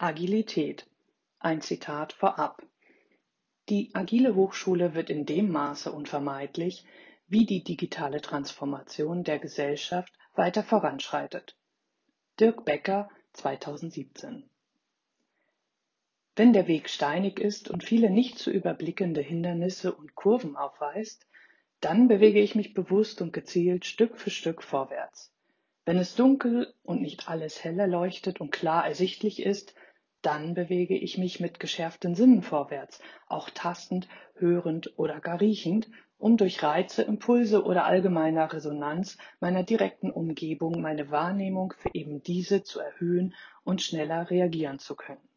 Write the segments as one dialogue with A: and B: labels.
A: Agilität. Ein Zitat vorab. Die agile Hochschule wird in dem Maße unvermeidlich, wie die digitale Transformation der Gesellschaft weiter voranschreitet. Dirk Becker 2017 Wenn der Weg steinig ist und viele nicht zu überblickende Hindernisse und Kurven aufweist, dann bewege ich mich bewusst und gezielt Stück für Stück vorwärts. Wenn es dunkel und nicht alles heller leuchtet und klar ersichtlich ist, dann bewege ich mich mit geschärften Sinnen vorwärts, auch tastend, hörend oder gar riechend, um durch Reize, Impulse oder allgemeiner Resonanz meiner direkten Umgebung meine Wahrnehmung für eben diese zu erhöhen und schneller reagieren zu können.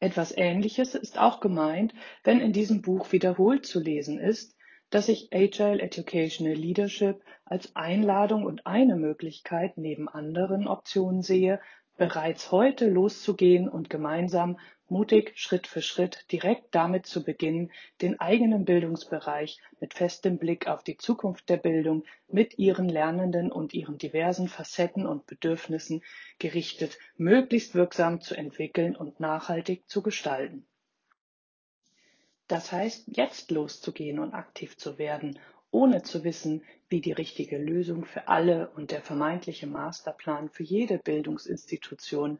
A: Etwas Ähnliches ist auch gemeint, wenn in diesem Buch wiederholt zu lesen ist, dass ich Agile Educational Leadership als Einladung und eine Möglichkeit neben anderen Optionen sehe, bereits heute loszugehen und gemeinsam mutig Schritt für Schritt direkt damit zu beginnen, den eigenen Bildungsbereich mit festem Blick auf die Zukunft der Bildung mit ihren Lernenden und ihren diversen Facetten und Bedürfnissen gerichtet möglichst wirksam zu entwickeln und nachhaltig zu gestalten. Das heißt, jetzt loszugehen und aktiv zu werden ohne zu wissen, wie die richtige Lösung für alle und der vermeintliche Masterplan für jede Bildungsinstitution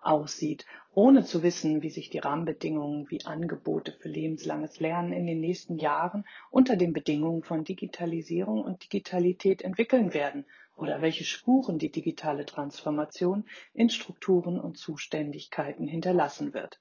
A: aussieht, ohne zu wissen, wie sich die Rahmenbedingungen wie Angebote für lebenslanges Lernen in den nächsten Jahren unter den Bedingungen von Digitalisierung und Digitalität entwickeln werden oder welche Spuren die digitale Transformation in Strukturen und Zuständigkeiten hinterlassen wird.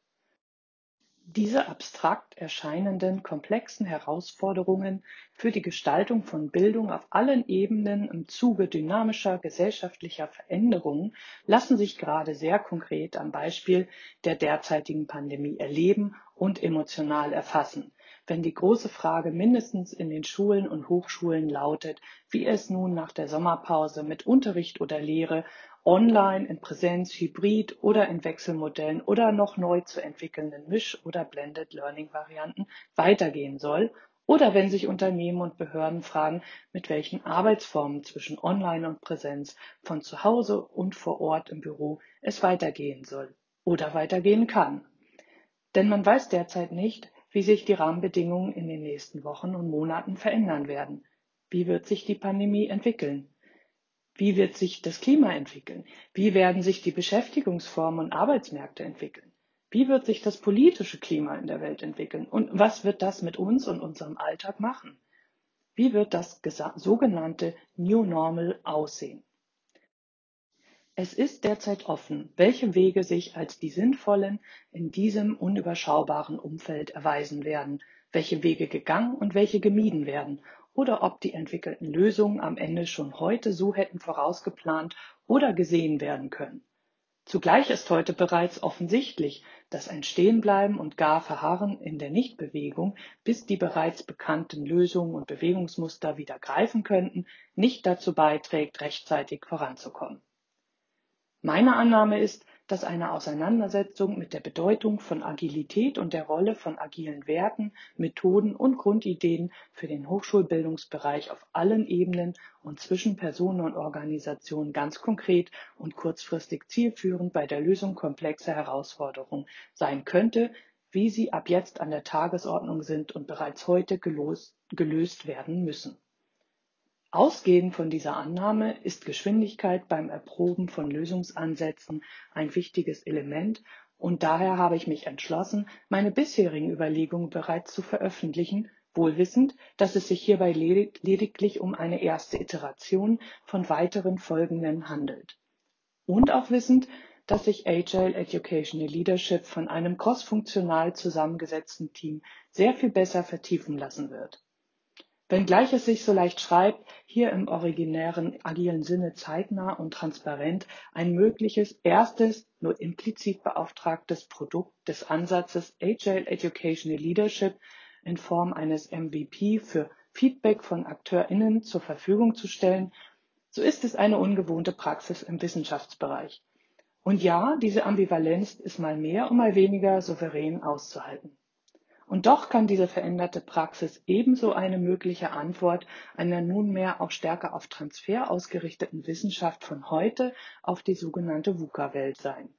A: Diese abstrakt erscheinenden komplexen Herausforderungen für die Gestaltung von Bildung auf allen Ebenen im Zuge dynamischer gesellschaftlicher Veränderungen lassen sich gerade sehr konkret am Beispiel der derzeitigen Pandemie erleben und emotional erfassen, wenn die große Frage mindestens in den Schulen und Hochschulen lautet, wie es nun nach der Sommerpause mit Unterricht oder Lehre online, in Präsenz, hybrid oder in Wechselmodellen oder noch neu zu entwickelnden Misch- oder Blended Learning Varianten weitergehen soll oder wenn sich Unternehmen und Behörden fragen, mit welchen Arbeitsformen zwischen Online und Präsenz von zu Hause und vor Ort im Büro es weitergehen soll oder weitergehen kann. Denn man weiß derzeit nicht, wie sich die Rahmenbedingungen in den nächsten Wochen und Monaten verändern werden. Wie wird sich die Pandemie entwickeln? Wie wird sich das Klima entwickeln? Wie werden sich die Beschäftigungsformen und Arbeitsmärkte entwickeln? Wie wird sich das politische Klima in der Welt entwickeln? Und was wird das mit uns und unserem Alltag machen? Wie wird das sogenannte New Normal aussehen? Es ist derzeit offen, welche Wege sich als die sinnvollen in diesem unüberschaubaren Umfeld erweisen werden, welche Wege gegangen und welche gemieden werden oder ob die entwickelten Lösungen am Ende schon heute so hätten vorausgeplant oder gesehen werden können. Zugleich ist heute bereits offensichtlich, dass ein Stehenbleiben und gar Verharren in der Nichtbewegung, bis die bereits bekannten Lösungen und Bewegungsmuster wieder greifen könnten, nicht dazu beiträgt, rechtzeitig voranzukommen. Meine Annahme ist, dass eine Auseinandersetzung mit der Bedeutung von Agilität und der Rolle von agilen Werten, Methoden und Grundideen für den Hochschulbildungsbereich auf allen Ebenen und zwischen Personen und Organisationen ganz konkret und kurzfristig zielführend bei der Lösung komplexer Herausforderungen sein könnte, wie sie ab jetzt an der Tagesordnung sind und bereits heute gelöst werden müssen. Ausgehend von dieser Annahme ist Geschwindigkeit beim Erproben von Lösungsansätzen ein wichtiges Element und daher habe ich mich entschlossen, meine bisherigen Überlegungen bereits zu veröffentlichen, wohl wissend, dass es sich hierbei lediglich um eine erste Iteration von weiteren folgenden handelt. Und auch wissend, dass sich Agile Educational Leadership von einem crossfunktional zusammengesetzten Team sehr viel besser vertiefen lassen wird. Wenngleich es sich so leicht schreibt, hier im originären agilen Sinne zeitnah und transparent ein mögliches erstes, nur implizit beauftragtes Produkt des Ansatzes Agile Educational Leadership in Form eines MVP für Feedback von AkteurInnen zur Verfügung zu stellen, so ist es eine ungewohnte Praxis im Wissenschaftsbereich. Und ja, diese Ambivalenz ist mal mehr und mal weniger souverän auszuhalten. Und doch kann diese veränderte Praxis ebenso eine mögliche Antwort einer nunmehr auch stärker auf Transfer ausgerichteten Wissenschaft von heute auf die sogenannte VUCA-Welt sein.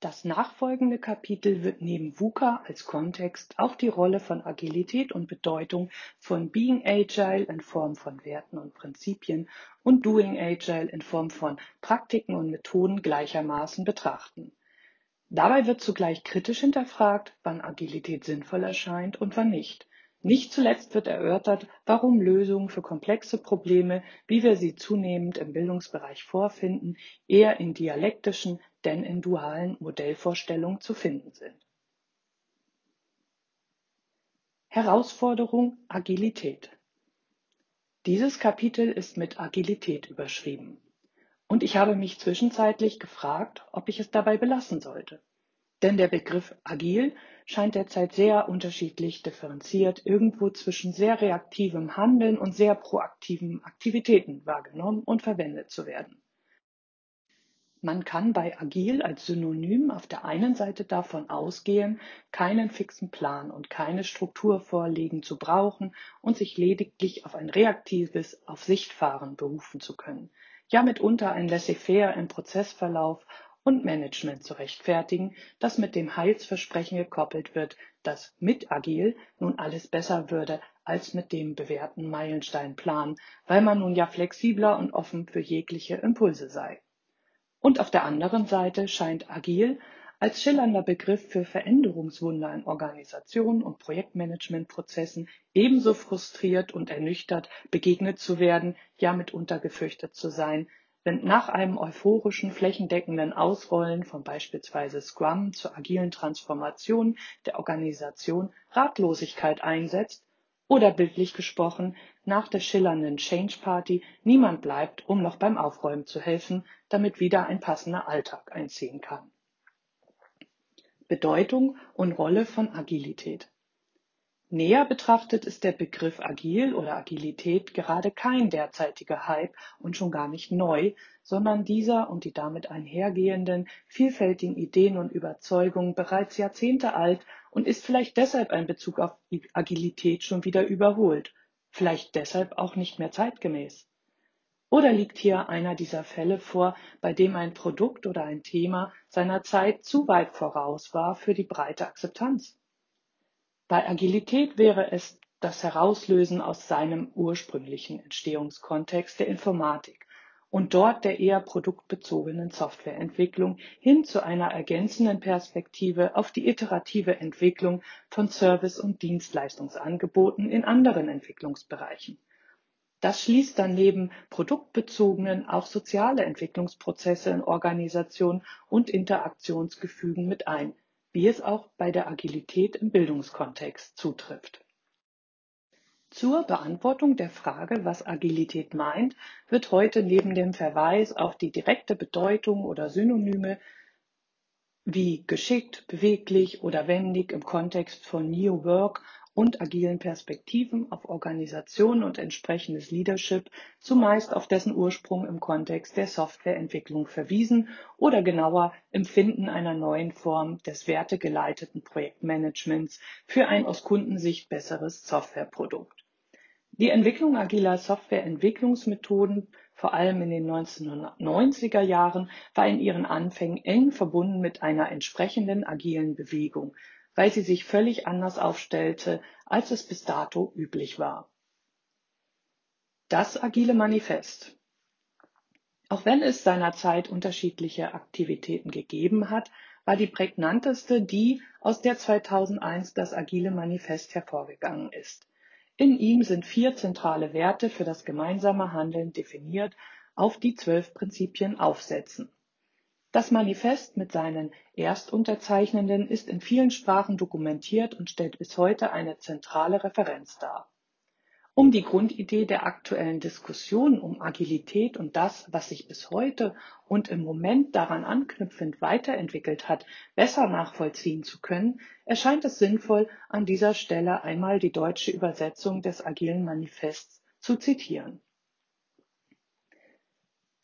A: Das nachfolgende Kapitel wird neben VUCA als Kontext auch die Rolle von Agilität und Bedeutung von Being Agile in Form von Werten und Prinzipien und Doing Agile in Form von Praktiken und Methoden gleichermaßen betrachten. Dabei wird zugleich kritisch hinterfragt, wann Agilität sinnvoll erscheint und wann nicht. Nicht zuletzt wird erörtert, warum Lösungen für komplexe Probleme, wie wir sie zunehmend im Bildungsbereich vorfinden, eher in dialektischen denn in dualen Modellvorstellungen zu finden sind. Herausforderung Agilität. Dieses Kapitel ist mit Agilität überschrieben. Und ich habe mich zwischenzeitlich gefragt, ob ich es dabei belassen sollte. Denn der Begriff agil scheint derzeit sehr unterschiedlich differenziert irgendwo zwischen sehr reaktivem Handeln und sehr proaktiven Aktivitäten wahrgenommen und verwendet zu werden. Man kann bei agil als Synonym auf der einen Seite davon ausgehen, keinen fixen Plan und keine Struktur vorlegen zu brauchen und sich lediglich auf ein reaktives Auf Sicht fahren berufen zu können, ja mitunter ein Laissez-faire im Prozessverlauf und Management zu rechtfertigen, das mit dem Heilsversprechen gekoppelt wird, dass mit Agil nun alles besser würde als mit dem bewährten Meilensteinplan, weil man nun ja flexibler und offen für jegliche Impulse sei. Und auf der anderen Seite scheint Agil als schillernder Begriff für Veränderungswunder in Organisationen und Projektmanagementprozessen ebenso frustriert und ernüchtert begegnet zu werden, ja mitunter gefürchtet zu sein, wenn nach einem euphorischen flächendeckenden Ausrollen von beispielsweise Scrum zur agilen Transformation der Organisation Ratlosigkeit einsetzt oder bildlich gesprochen nach der schillernden Change Party niemand bleibt, um noch beim Aufräumen zu helfen, damit wieder ein passender Alltag einziehen kann. Bedeutung und Rolle von Agilität. Näher betrachtet ist der Begriff Agil oder Agilität gerade kein derzeitiger Hype und schon gar nicht neu, sondern dieser und die damit einhergehenden vielfältigen Ideen und Überzeugungen bereits Jahrzehnte alt und ist vielleicht deshalb ein Bezug auf Agilität schon wieder überholt, vielleicht deshalb auch nicht mehr zeitgemäß. Oder liegt hier einer dieser Fälle vor, bei dem ein Produkt oder ein Thema seiner Zeit zu weit voraus war für die breite Akzeptanz? Bei Agilität wäre es das Herauslösen aus seinem ursprünglichen Entstehungskontext der Informatik und dort der eher produktbezogenen Softwareentwicklung hin zu einer ergänzenden Perspektive auf die iterative Entwicklung von Service- und Dienstleistungsangeboten in anderen Entwicklungsbereichen. Das schließt dann neben produktbezogenen auch soziale Entwicklungsprozesse in Organisation und Interaktionsgefügen mit ein, wie es auch bei der Agilität im Bildungskontext zutrifft. Zur Beantwortung der Frage, was Agilität meint, wird heute neben dem Verweis auf die direkte Bedeutung oder Synonyme wie geschickt, beweglich oder wendig im Kontext von New Work und agilen Perspektiven auf Organisation und entsprechendes Leadership zumeist auf dessen Ursprung im Kontext der Softwareentwicklung verwiesen oder genauer im Finden einer neuen Form des wertegeleiteten Projektmanagements für ein aus Kundensicht besseres Softwareprodukt. Die Entwicklung agiler Softwareentwicklungsmethoden vor allem in den 1990er Jahren, war in ihren Anfängen eng verbunden mit einer entsprechenden agilen Bewegung, weil sie sich völlig anders aufstellte, als es bis dato üblich war. Das Agile Manifest. Auch wenn es seinerzeit unterschiedliche Aktivitäten gegeben hat, war die prägnanteste die, aus der 2001 das Agile Manifest hervorgegangen ist. In ihm sind vier zentrale Werte für das gemeinsame Handeln definiert, auf die zwölf Prinzipien aufsetzen. Das Manifest mit seinen Erstunterzeichnenden ist in vielen Sprachen dokumentiert und stellt bis heute eine zentrale Referenz dar. Um die Grundidee der aktuellen Diskussion um Agilität und das, was sich bis heute und im Moment daran anknüpfend weiterentwickelt hat, besser nachvollziehen zu können, erscheint es sinnvoll, an dieser Stelle einmal die deutsche Übersetzung des Agilen Manifests zu zitieren.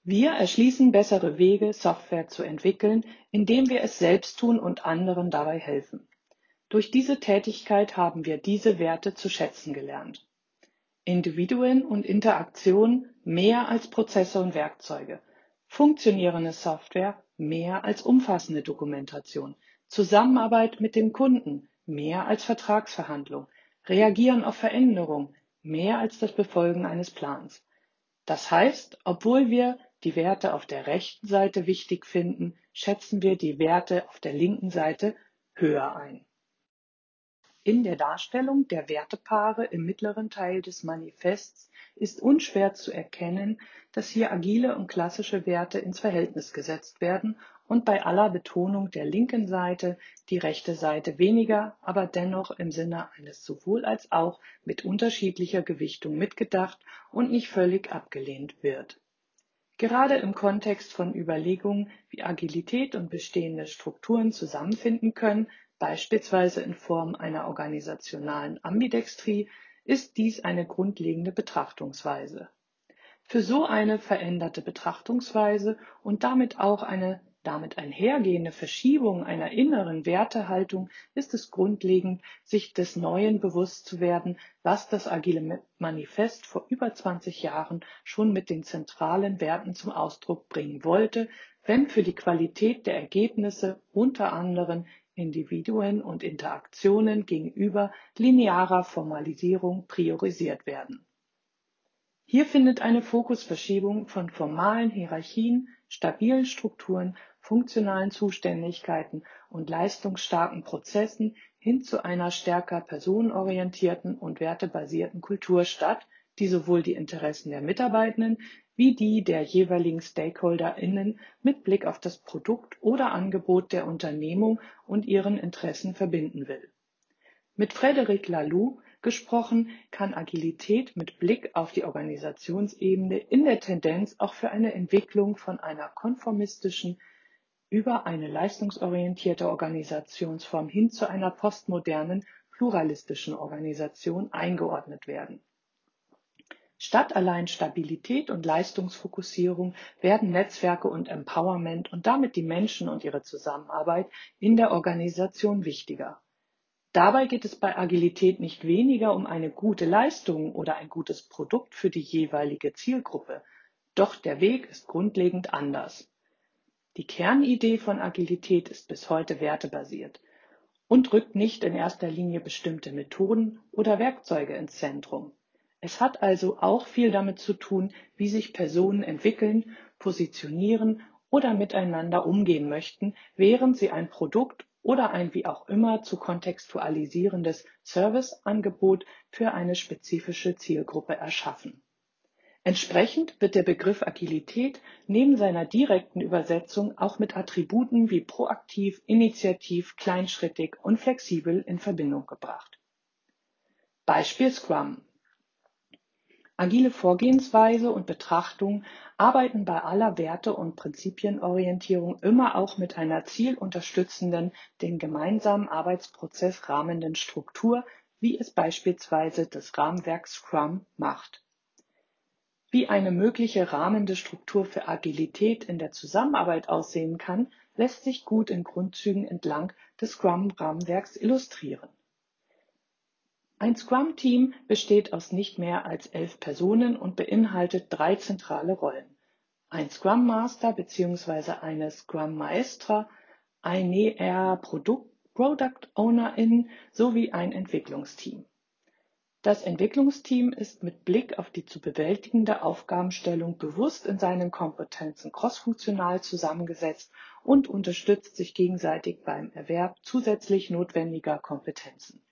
A: Wir erschließen bessere Wege, Software zu entwickeln, indem wir es selbst tun und anderen dabei helfen. Durch diese Tätigkeit haben wir diese Werte zu schätzen gelernt. Individuen und Interaktionen mehr als Prozesse und Werkzeuge, Funktionierende Software mehr als umfassende Dokumentation. Zusammenarbeit mit dem Kunden mehr als Vertragsverhandlung. Reagieren auf Veränderungen mehr als das Befolgen eines Plans. Das heißt, obwohl wir die Werte auf der rechten Seite wichtig finden, schätzen wir die Werte auf der linken Seite höher ein. In der Darstellung der Wertepaare im mittleren Teil des Manifests ist unschwer zu erkennen, dass hier agile und klassische Werte ins Verhältnis gesetzt werden und bei aller Betonung der linken Seite die rechte Seite weniger, aber dennoch im Sinne eines sowohl als auch mit unterschiedlicher Gewichtung mitgedacht und nicht völlig abgelehnt wird. Gerade im Kontext von Überlegungen, wie Agilität und bestehende Strukturen zusammenfinden können, beispielsweise in Form einer organisationalen Ambidextrie, ist dies eine grundlegende Betrachtungsweise. Für so eine veränderte Betrachtungsweise und damit auch eine damit einhergehende Verschiebung einer inneren Wertehaltung ist es grundlegend, sich des Neuen bewusst zu werden, was das Agile Manifest vor über 20 Jahren schon mit den zentralen Werten zum Ausdruck bringen wollte, wenn für die Qualität der Ergebnisse unter anderem Individuen und Interaktionen gegenüber linearer Formalisierung priorisiert werden. Hier findet eine Fokusverschiebung von formalen Hierarchien, stabilen Strukturen, funktionalen Zuständigkeiten und leistungsstarken Prozessen hin zu einer stärker personenorientierten und wertebasierten Kultur statt, die sowohl die Interessen der Mitarbeitenden wie die der jeweiligen StakeholderInnen mit Blick auf das Produkt oder Angebot der Unternehmung und ihren Interessen verbinden will. Mit Frédéric Laloux gesprochen, kann Agilität mit Blick auf die Organisationsebene in der Tendenz auch für eine Entwicklung von einer konformistischen über eine leistungsorientierte Organisationsform hin zu einer postmodernen, pluralistischen Organisation eingeordnet werden. Statt allein Stabilität und Leistungsfokussierung werden Netzwerke und Empowerment und damit die Menschen und ihre Zusammenarbeit in der Organisation wichtiger. Dabei geht es bei Agilität nicht weniger um eine gute Leistung oder ein gutes Produkt für die jeweilige Zielgruppe. Doch der Weg ist grundlegend anders. Die Kernidee von Agilität ist bis heute wertebasiert und rückt nicht in erster Linie bestimmte Methoden oder Werkzeuge ins Zentrum. Es hat also auch viel damit zu tun, wie sich Personen entwickeln, positionieren oder miteinander umgehen möchten, während sie ein Produkt oder ein wie auch immer zu kontextualisierendes Serviceangebot für eine spezifische Zielgruppe erschaffen. Entsprechend wird der Begriff Agilität neben seiner direkten Übersetzung auch mit Attributen wie proaktiv, initiativ, kleinschrittig und flexibel in Verbindung gebracht. Beispiel Scrum. Agile Vorgehensweise und Betrachtung arbeiten bei aller Werte- und Prinzipienorientierung immer auch mit einer zielunterstützenden, den gemeinsamen Arbeitsprozess rahmenden Struktur, wie es beispielsweise das Rahmenwerk Scrum macht. Wie eine mögliche rahmende Struktur für Agilität in der Zusammenarbeit aussehen kann, lässt sich gut in Grundzügen entlang des Scrum-Rahmenwerks illustrieren. Ein Scrum-Team besteht aus nicht mehr als elf Personen und beinhaltet drei zentrale Rollen. Ein Scrum Master bzw. eine Scrum Maestra, eine eher Produkt, Product Ownerin sowie ein Entwicklungsteam. Das Entwicklungsteam ist mit Blick auf die zu bewältigende Aufgabenstellung bewusst in seinen Kompetenzen crossfunktional zusammengesetzt und unterstützt sich gegenseitig beim Erwerb zusätzlich notwendiger Kompetenzen.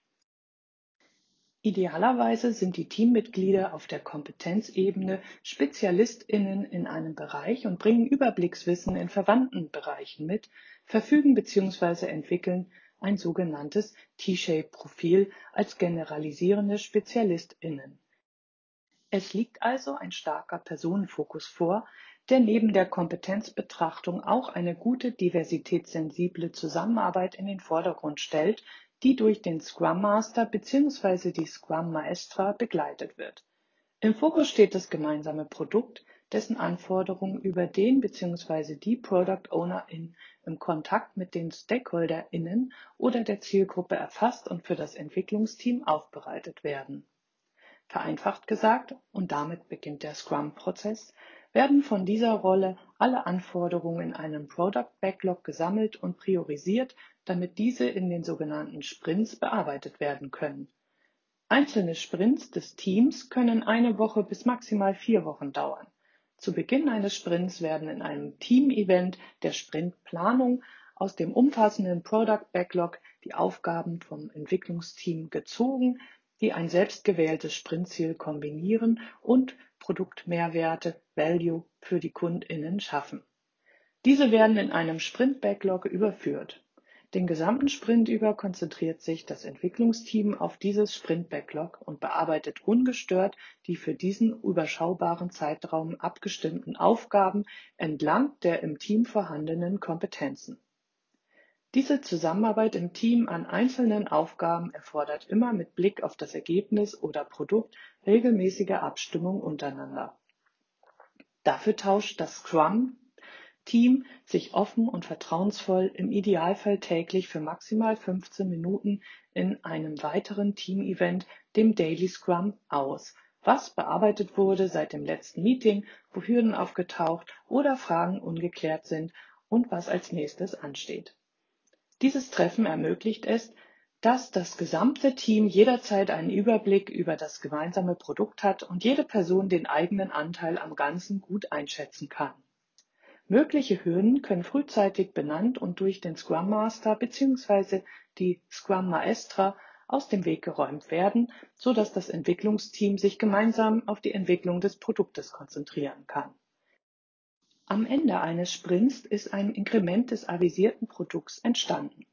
A: Idealerweise sind die Teammitglieder auf der Kompetenzebene SpezialistInnen in einem Bereich und bringen Überblickswissen in verwandten Bereichen mit, verfügen bzw. entwickeln ein sogenanntes T-Shape-Profil als generalisierende SpezialistInnen. Es liegt also ein starker Personenfokus vor, der neben der Kompetenzbetrachtung auch eine gute diversitätssensible Zusammenarbeit in den Vordergrund stellt, die durch den Scrum Master bzw. die Scrum Maestra begleitet wird. Im Fokus steht das gemeinsame Produkt, dessen Anforderungen über den bzw. die Product Ownerin im Kontakt mit den StakeholderInnen oder der Zielgruppe erfasst und für das Entwicklungsteam aufbereitet werden. Vereinfacht gesagt, und damit beginnt der Scrum-Prozess, werden von dieser Rolle alle Anforderungen in einem Product Backlog gesammelt und priorisiert, damit diese in den sogenannten Sprints bearbeitet werden können. Einzelne Sprints des Teams können eine Woche bis maximal vier Wochen dauern. Zu Beginn eines Sprints werden in einem Team-Event der Sprintplanung aus dem umfassenden Product Backlog die Aufgaben vom Entwicklungsteam gezogen, die ein selbst gewähltes Sprintziel kombinieren und Produktmehrwerte Value für die KundInnen schaffen. Diese werden in einem Sprint Backlog überführt. Den gesamten Sprint über konzentriert sich das Entwicklungsteam auf dieses Sprint Backlog und bearbeitet ungestört die für diesen überschaubaren Zeitraum abgestimmten Aufgaben entlang der im Team vorhandenen Kompetenzen. Diese Zusammenarbeit im Team an einzelnen Aufgaben erfordert immer mit Blick auf das Ergebnis oder Produkt regelmäßige Abstimmung untereinander. Dafür tauscht das Scrum-Team sich offen und vertrauensvoll, im Idealfall täglich für maximal 15 Minuten in einem weiteren Team-Event, dem Daily Scrum, aus, was bearbeitet wurde seit dem letzten Meeting, wo Hürden aufgetaucht oder Fragen ungeklärt sind und was als nächstes ansteht. Dieses Treffen ermöglicht es, dass das gesamte Team jederzeit einen Überblick über das gemeinsame Produkt hat und jede Person den eigenen Anteil am Ganzen gut einschätzen kann. Mögliche Hürden können frühzeitig benannt und durch den Scrum Master bzw. die Scrum Maestra aus dem Weg geräumt werden, so dass das Entwicklungsteam sich gemeinsam auf die Entwicklung des Produktes konzentrieren kann. Am Ende eines Sprints ist ein Inkrement des avisierten Produkts entstanden.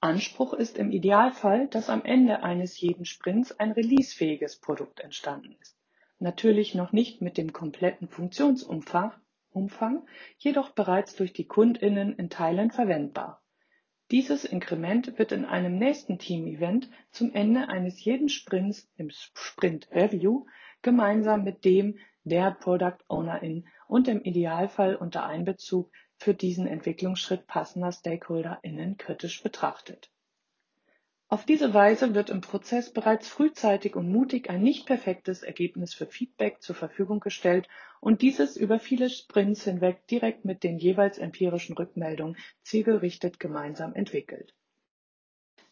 A: Anspruch ist im Idealfall, dass am Ende eines jeden Sprints ein releasefähiges Produkt entstanden ist. Natürlich noch nicht mit dem kompletten Funktionsumfang, Umfang, jedoch bereits durch die KundInnen in Teilen verwendbar. Dieses Inkrement wird in einem nächsten Team-Event zum Ende eines jeden Sprints im Sprint Review gemeinsam mit dem der Product Ownerin und im Idealfall unter Einbezug für diesen Entwicklungsschritt passender StakeholderInnen kritisch betrachtet. Auf diese Weise wird im Prozess bereits frühzeitig und mutig ein nicht perfektes Ergebnis für Feedback zur Verfügung gestellt und dieses über viele Sprints hinweg direkt mit den jeweils empirischen Rückmeldungen zielgerichtet gemeinsam entwickelt.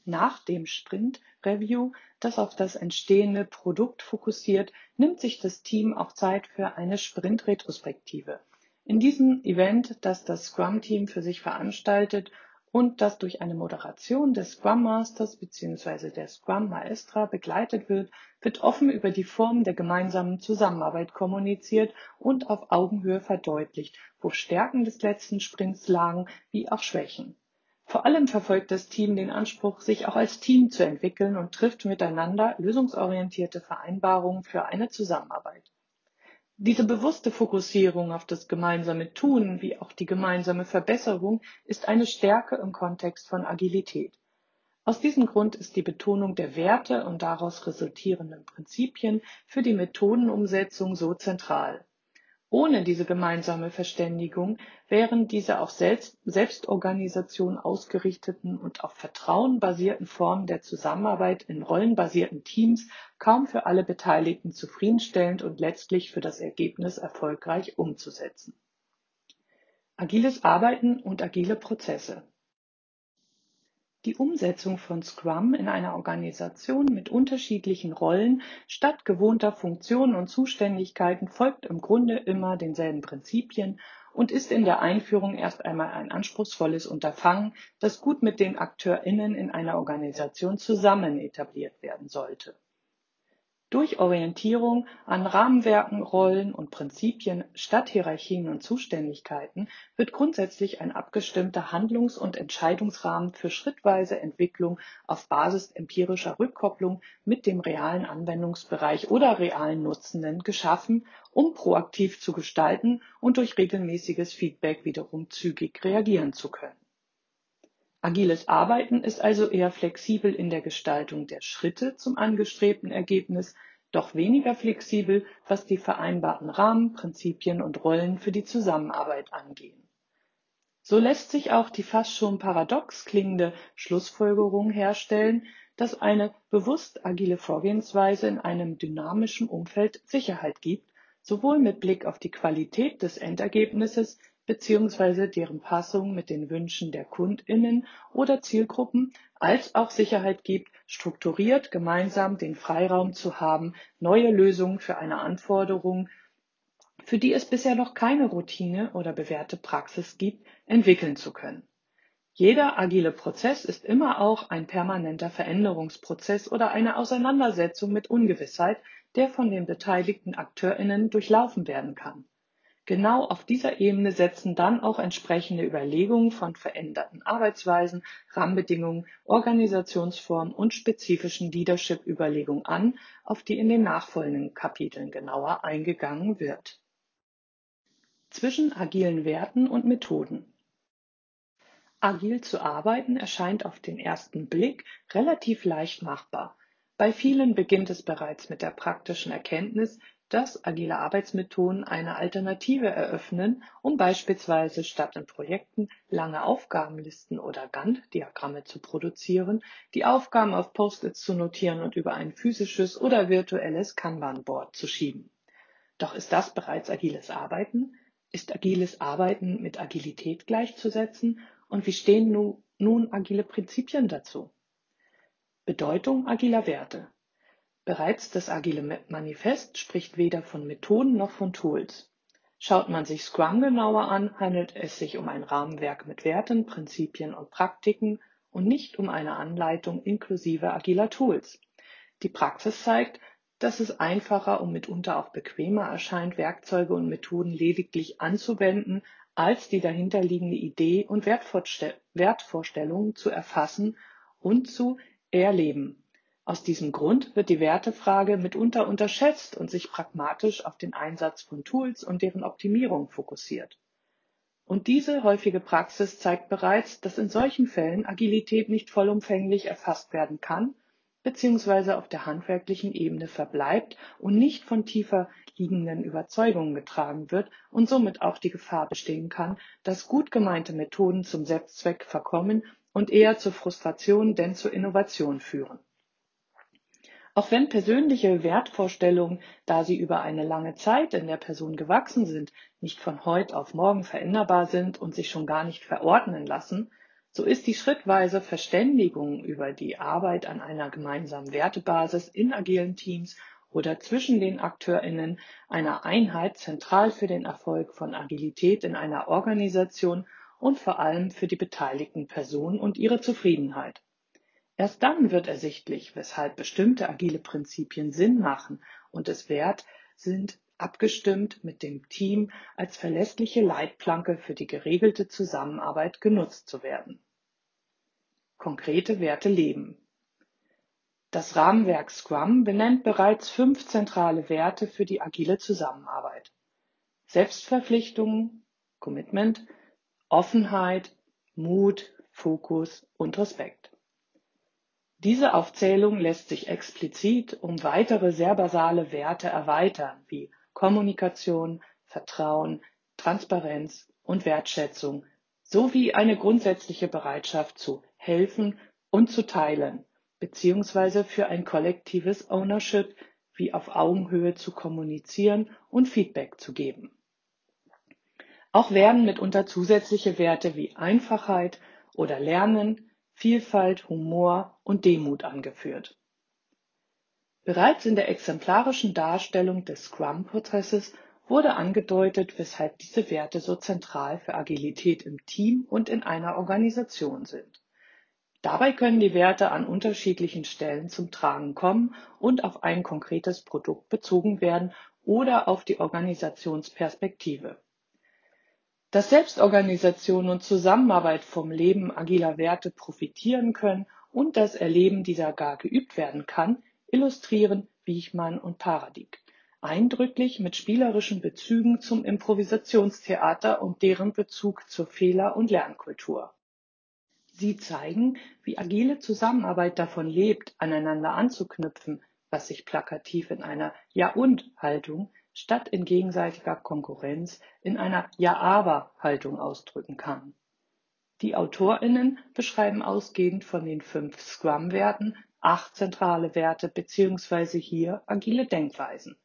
A: Nach dem Sprint Review, das auf das entstehende Produkt fokussiert, nimmt sich das Team auch Zeit für eine Sprint-Retrospektive. In diesem Event, das das Scrum-Team für sich veranstaltet und das durch eine Moderation des Scrum Masters bzw. der Scrum Maestra begleitet wird, wird offen über die Form der gemeinsamen Zusammenarbeit kommuniziert und auf Augenhöhe verdeutlicht, wo Stärken des letzten Sprints lagen, wie auch Schwächen. Vor allem verfolgt das Team den Anspruch, sich auch als Team zu entwickeln und trifft miteinander lösungsorientierte Vereinbarungen für eine Zusammenarbeit. Diese bewusste Fokussierung auf das gemeinsame Tun wie auch die gemeinsame Verbesserung ist eine Stärke im Kontext von Agilität. Aus diesem Grund ist die Betonung der Werte und daraus resultierenden Prinzipien für die Methodenumsetzung so zentral. Ohne diese gemeinsame Verständigung wären diese auf Selbst Selbstorganisation ausgerichteten und auf Vertrauen basierten Formen der Zusammenarbeit in rollenbasierten Teams kaum für alle Beteiligten zufriedenstellend und letztlich für das Ergebnis erfolgreich umzusetzen. Agiles Arbeiten und agile Prozesse die Umsetzung von Scrum in einer Organisation mit unterschiedlichen Rollen statt gewohnter Funktionen und Zuständigkeiten folgt im Grunde immer denselben Prinzipien und ist in der Einführung erst einmal ein anspruchsvolles Unterfangen, das gut mit den AkteurInnen in einer Organisation zusammen etabliert werden sollte durch Orientierung an Rahmenwerken, Rollen und Prinzipien statt Hierarchien und Zuständigkeiten wird grundsätzlich ein abgestimmter Handlungs- und Entscheidungsrahmen für schrittweise Entwicklung auf Basis empirischer Rückkopplung mit dem realen Anwendungsbereich oder realen Nutzenden geschaffen, um proaktiv zu gestalten und durch regelmäßiges Feedback wiederum zügig reagieren zu können Agiles Arbeiten ist also eher flexibel in der Gestaltung der Schritte zum angestrebten Ergebnis, doch weniger flexibel, was die vereinbarten Rahmen, Prinzipien und Rollen für die Zusammenarbeit angehen. So lässt sich auch die fast schon paradox klingende Schlussfolgerung herstellen, dass eine bewusst agile Vorgehensweise in einem dynamischen Umfeld Sicherheit gibt, sowohl mit Blick auf die Qualität des Endergebnisses bzw. deren Passung mit den Wünschen der Kundinnen oder Zielgruppen, als auch Sicherheit gibt, strukturiert gemeinsam den Freiraum zu haben, neue Lösungen für eine Anforderung, für die es bisher noch keine Routine oder bewährte Praxis gibt, entwickeln zu können. Jeder agile Prozess ist immer auch ein permanenter Veränderungsprozess oder eine Auseinandersetzung mit Ungewissheit, der von den beteiligten Akteurinnen durchlaufen werden kann. Genau auf dieser Ebene setzen dann auch entsprechende Überlegungen von veränderten Arbeitsweisen, Rahmenbedingungen, Organisationsformen und spezifischen Leadership-Überlegungen an, auf die in den nachfolgenden Kapiteln genauer eingegangen wird. Zwischen agilen Werten und Methoden. Agil zu arbeiten erscheint auf den ersten Blick relativ leicht machbar. Bei vielen beginnt es bereits mit der praktischen Erkenntnis, dass agile Arbeitsmethoden eine Alternative eröffnen, um beispielsweise statt in Projekten lange Aufgabenlisten oder Gantt-Diagramme zu produzieren, die Aufgaben auf Post-its zu notieren und über ein physisches oder virtuelles Kanban-Board zu schieben. Doch ist das bereits agiles Arbeiten? Ist agiles Arbeiten mit Agilität gleichzusetzen? Und wie stehen nun, nun agile Prinzipien dazu? Bedeutung agiler Werte. Bereits das Agile Manifest spricht weder von Methoden noch von Tools. Schaut man sich Scrum genauer an, handelt es sich um ein Rahmenwerk mit Werten, Prinzipien und Praktiken und nicht um eine Anleitung inklusive agiler Tools. Die Praxis zeigt, dass es einfacher und mitunter auch bequemer erscheint, Werkzeuge und Methoden lediglich anzuwenden, als die dahinterliegende Idee und Wertvorstellungen zu erfassen und zu erleben. Aus diesem Grund wird die Wertefrage mitunter unterschätzt und sich pragmatisch auf den Einsatz von Tools und deren Optimierung fokussiert. Und diese häufige Praxis zeigt bereits, dass in solchen Fällen Agilität nicht vollumfänglich erfasst werden kann, beziehungsweise auf der handwerklichen Ebene verbleibt und nicht von tiefer liegenden Überzeugungen getragen wird und somit auch die Gefahr bestehen kann, dass gut gemeinte Methoden zum Selbstzweck verkommen und eher zur Frustration denn zur Innovation führen. Auch wenn persönliche Wertvorstellungen, da sie über eine lange Zeit in der Person gewachsen sind, nicht von heute auf morgen veränderbar sind und sich schon gar nicht verordnen lassen, so ist die schrittweise Verständigung über die Arbeit an einer gemeinsamen Wertebasis in agilen Teams oder zwischen den Akteurinnen einer Einheit zentral für den Erfolg von Agilität in einer Organisation und vor allem für die beteiligten Personen und ihre Zufriedenheit. Erst dann wird ersichtlich, weshalb bestimmte agile Prinzipien Sinn machen und es wert sind, abgestimmt mit dem Team als verlässliche Leitplanke für die geregelte Zusammenarbeit genutzt zu werden. Konkrete Werte leben. Das Rahmenwerk Scrum benennt bereits fünf zentrale Werte für die agile Zusammenarbeit. Selbstverpflichtung, Commitment, Offenheit, Mut, Fokus und Respekt. Diese Aufzählung lässt sich explizit um weitere sehr basale Werte erweitern, wie Kommunikation, Vertrauen, Transparenz und Wertschätzung sowie eine grundsätzliche Bereitschaft zu helfen und zu teilen, beziehungsweise für ein kollektives Ownership wie auf Augenhöhe zu kommunizieren und Feedback zu geben. Auch werden mitunter zusätzliche Werte wie Einfachheit oder Lernen Vielfalt, Humor und Demut angeführt. Bereits in der exemplarischen Darstellung des Scrum-Prozesses wurde angedeutet, weshalb diese Werte so zentral für Agilität im Team und in einer Organisation sind. Dabei können die Werte an unterschiedlichen Stellen zum Tragen kommen und auf ein konkretes Produkt bezogen werden oder auf die Organisationsperspektive. Dass Selbstorganisation und Zusammenarbeit vom Leben agiler Werte profitieren können und das Erleben dieser gar geübt werden kann, illustrieren Wiechmann und Paradig. Eindrücklich mit spielerischen Bezügen zum Improvisationstheater und deren Bezug zur Fehler- und Lernkultur. Sie zeigen, wie agile Zusammenarbeit davon lebt, aneinander anzuknüpfen, was sich plakativ in einer Ja und Haltung statt in gegenseitiger Konkurrenz in einer Ja-aber-Haltung ausdrücken kann. Die AutorInnen beschreiben ausgehend von den fünf Scrum-Werten acht zentrale Werte bzw. hier agile Denkweisen.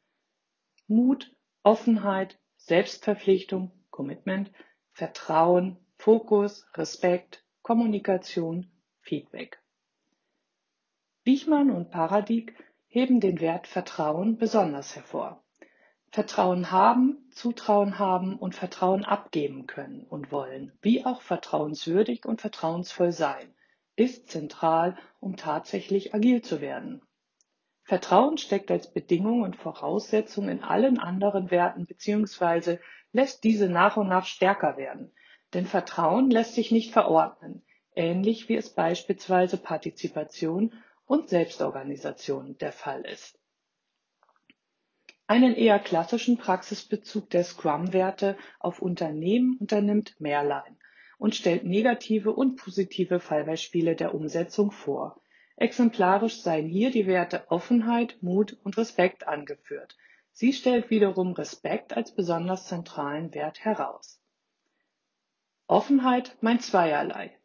A: Mut, Offenheit, Selbstverpflichtung, Commitment, Vertrauen, Fokus, Respekt, Kommunikation, Feedback. Wichmann und Paradig heben den Wert Vertrauen besonders hervor. Vertrauen haben, Zutrauen haben und Vertrauen abgeben können und wollen, wie auch vertrauenswürdig und vertrauensvoll sein, ist zentral, um tatsächlich agil zu werden. Vertrauen steckt als Bedingung und Voraussetzung in allen anderen Werten bzw. lässt diese nach und nach stärker werden. Denn Vertrauen lässt sich nicht verordnen, ähnlich wie es beispielsweise Partizipation und Selbstorganisation der Fall ist. Einen eher klassischen Praxisbezug der Scrum-Werte auf Unternehmen unternimmt Mehrlein und stellt negative und positive Fallbeispiele der Umsetzung vor. Exemplarisch seien hier die Werte Offenheit, Mut und Respekt angeführt. Sie stellt wiederum Respekt als besonders zentralen Wert heraus. Offenheit meint zweierlei.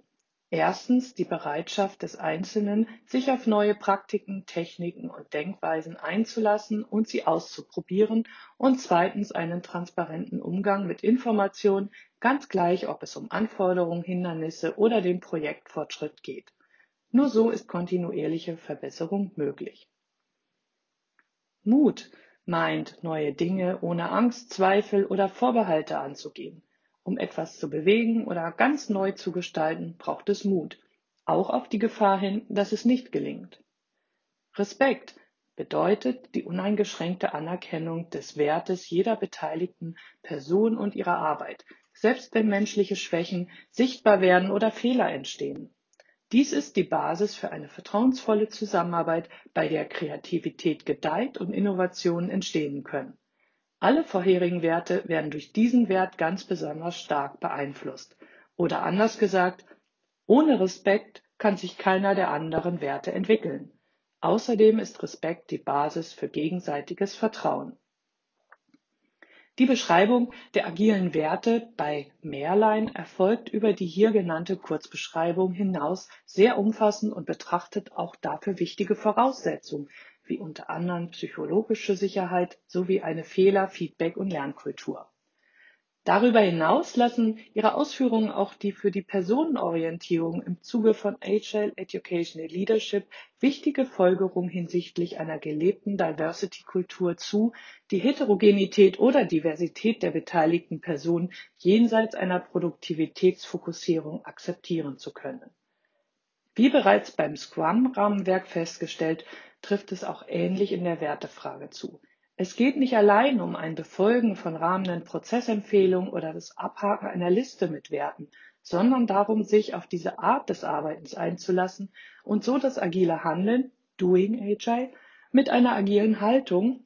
A: Erstens die Bereitschaft des Einzelnen, sich auf neue Praktiken, Techniken und Denkweisen einzulassen und sie auszuprobieren und zweitens einen transparenten Umgang mit Informationen, ganz gleich, ob es um Anforderungen, Hindernisse oder den Projektfortschritt geht. Nur so ist kontinuierliche Verbesserung möglich. Mut meint, neue Dinge ohne Angst, Zweifel oder Vorbehalte anzugehen. Um etwas zu bewegen oder ganz neu zu gestalten, braucht es Mut, auch auf die Gefahr hin, dass es nicht gelingt. Respekt bedeutet die uneingeschränkte Anerkennung des Wertes jeder beteiligten Person und ihrer Arbeit, selbst wenn menschliche Schwächen sichtbar werden oder Fehler entstehen. Dies ist die Basis für eine vertrauensvolle Zusammenarbeit, bei der Kreativität gedeiht und Innovationen entstehen können. Alle vorherigen Werte werden durch diesen Wert ganz besonders stark beeinflusst. Oder anders gesagt, ohne Respekt kann sich keiner der anderen Werte entwickeln. Außerdem ist Respekt die Basis für gegenseitiges Vertrauen. Die Beschreibung der agilen Werte bei Mehrlein erfolgt über die hier genannte Kurzbeschreibung hinaus sehr umfassend und betrachtet auch dafür wichtige Voraussetzungen, wie unter anderem psychologische Sicherheit sowie eine Fehler-, Feedback- und Lernkultur. Darüber hinaus lassen Ihre Ausführungen auch die für die Personenorientierung im Zuge von Agile Educational Leadership wichtige Folgerung hinsichtlich einer gelebten Diversity-Kultur zu, die Heterogenität oder Diversität der beteiligten Personen jenseits einer Produktivitätsfokussierung akzeptieren zu können. Wie bereits beim Scrum-Rahmenwerk festgestellt, trifft es auch ähnlich in der Wertefrage zu. Es geht nicht allein um ein Befolgen von rahmenden Prozessempfehlungen oder das Abhaken einer Liste mit Werten, sondern darum, sich auf diese Art des Arbeitens einzulassen und so das agile Handeln, Doing Agile, mit einer agilen Haltung,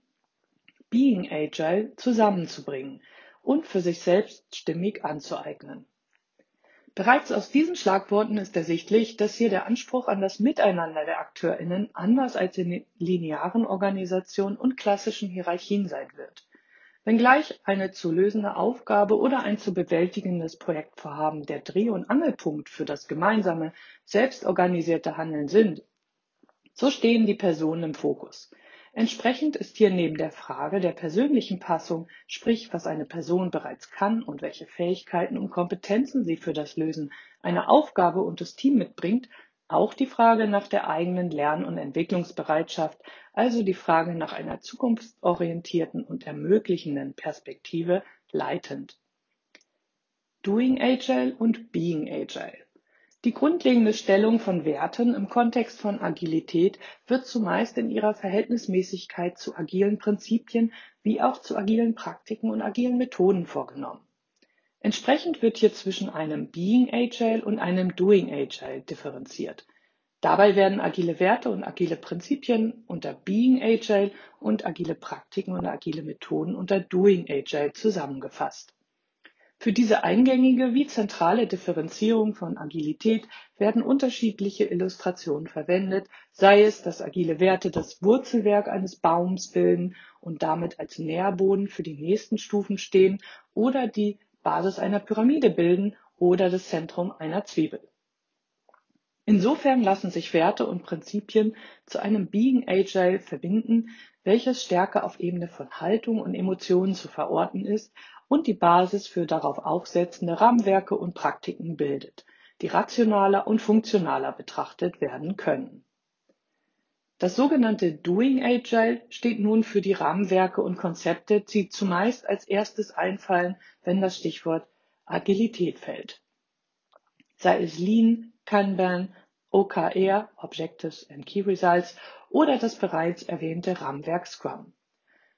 A: Being Agile, zusammenzubringen und für sich selbst stimmig anzueignen. Bereits aus diesen Schlagworten ist ersichtlich, dass hier der Anspruch an das Miteinander der AkteurInnen anders als in linearen Organisationen und klassischen Hierarchien sein wird. Wenngleich eine zu lösende Aufgabe oder ein zu bewältigendes Projektvorhaben der Dreh- und Angelpunkt für das gemeinsame, selbstorganisierte Handeln sind, so stehen die Personen im Fokus. Entsprechend ist hier neben der Frage der persönlichen Passung, sprich was eine Person bereits kann und welche Fähigkeiten und Kompetenzen sie für das Lösen einer Aufgabe und das Team mitbringt, auch die Frage nach der eigenen Lern- und Entwicklungsbereitschaft, also die Frage nach einer zukunftsorientierten und ermöglichenden Perspektive leitend. Doing Agile und Being Agile. Die grundlegende Stellung von Werten im Kontext von Agilität wird zumeist in ihrer Verhältnismäßigkeit zu agilen Prinzipien wie auch zu agilen Praktiken und agilen Methoden vorgenommen. Entsprechend wird hier zwischen einem Being Agile und einem Doing Agile differenziert. Dabei werden agile Werte und agile Prinzipien unter Being Agile und agile Praktiken und agile Methoden unter Doing Agile zusammengefasst. Für diese eingängige wie zentrale Differenzierung von Agilität werden unterschiedliche Illustrationen verwendet, sei es, dass agile Werte das Wurzelwerk eines Baums bilden und damit als Nährboden für die nächsten Stufen stehen oder die Basis einer Pyramide bilden oder das Zentrum einer Zwiebel. Insofern lassen sich Werte und Prinzipien zu einem Being Agile verbinden, welches stärker auf Ebene von Haltung und Emotionen zu verorten ist und die Basis für darauf aufsetzende Rahmenwerke und Praktiken bildet, die rationaler und funktionaler betrachtet werden können. Das sogenannte Doing Agile steht nun für die Rahmenwerke und Konzepte, die zumeist als erstes einfallen, wenn das Stichwort Agilität fällt. Sei es Lean, Kanban, OKR, Objectives and Key Results oder das bereits erwähnte Rahmenwerk Scrum.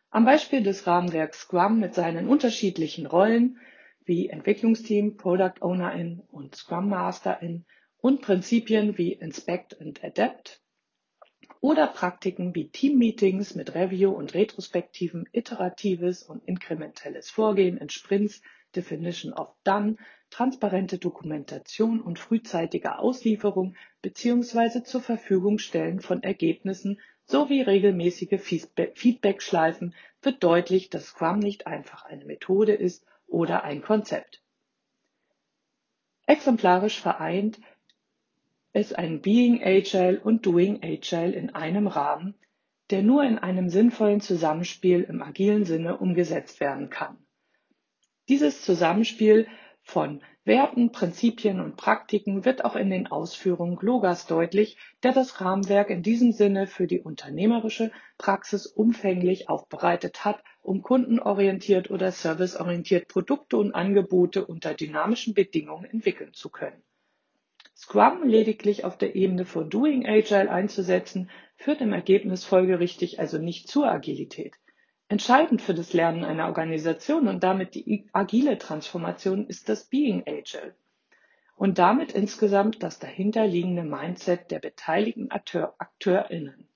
A: Am Beispiel des Rahmenwerks Scrum mit seinen unterschiedlichen Rollen wie Entwicklungsteam, Product Ownerin und Scrum Masterin und Prinzipien wie Inspect and Adapt oder Praktiken wie Teammeetings mit Review und Retrospektiven, iteratives und inkrementelles Vorgehen in Sprints, Definition of Done, transparente Dokumentation und frühzeitige Auslieferung bzw. zur Verfügung stellen von Ergebnissen sowie regelmäßige Feedback-Schleifen wird deutlich, dass Scrum nicht einfach eine Methode ist oder ein Konzept. Exemplarisch vereint ist ein Being Agile und Doing Agile in einem Rahmen, der nur in einem sinnvollen Zusammenspiel im agilen Sinne umgesetzt werden kann. Dieses Zusammenspiel von Werten, Prinzipien und Praktiken wird auch in den Ausführungen Glogas deutlich, der das Rahmenwerk in diesem Sinne für die unternehmerische Praxis umfänglich aufbereitet hat, um kundenorientiert oder serviceorientiert Produkte und Angebote unter dynamischen Bedingungen entwickeln zu können. Scrum lediglich auf der Ebene von Doing Agile einzusetzen, führt im Ergebnis folgerichtig also nicht zur Agilität. Entscheidend für das Lernen einer Organisation und damit die agile Transformation ist das Being Agile und damit insgesamt das dahinterliegende Mindset der beteiligten Akteur, AkteurInnen.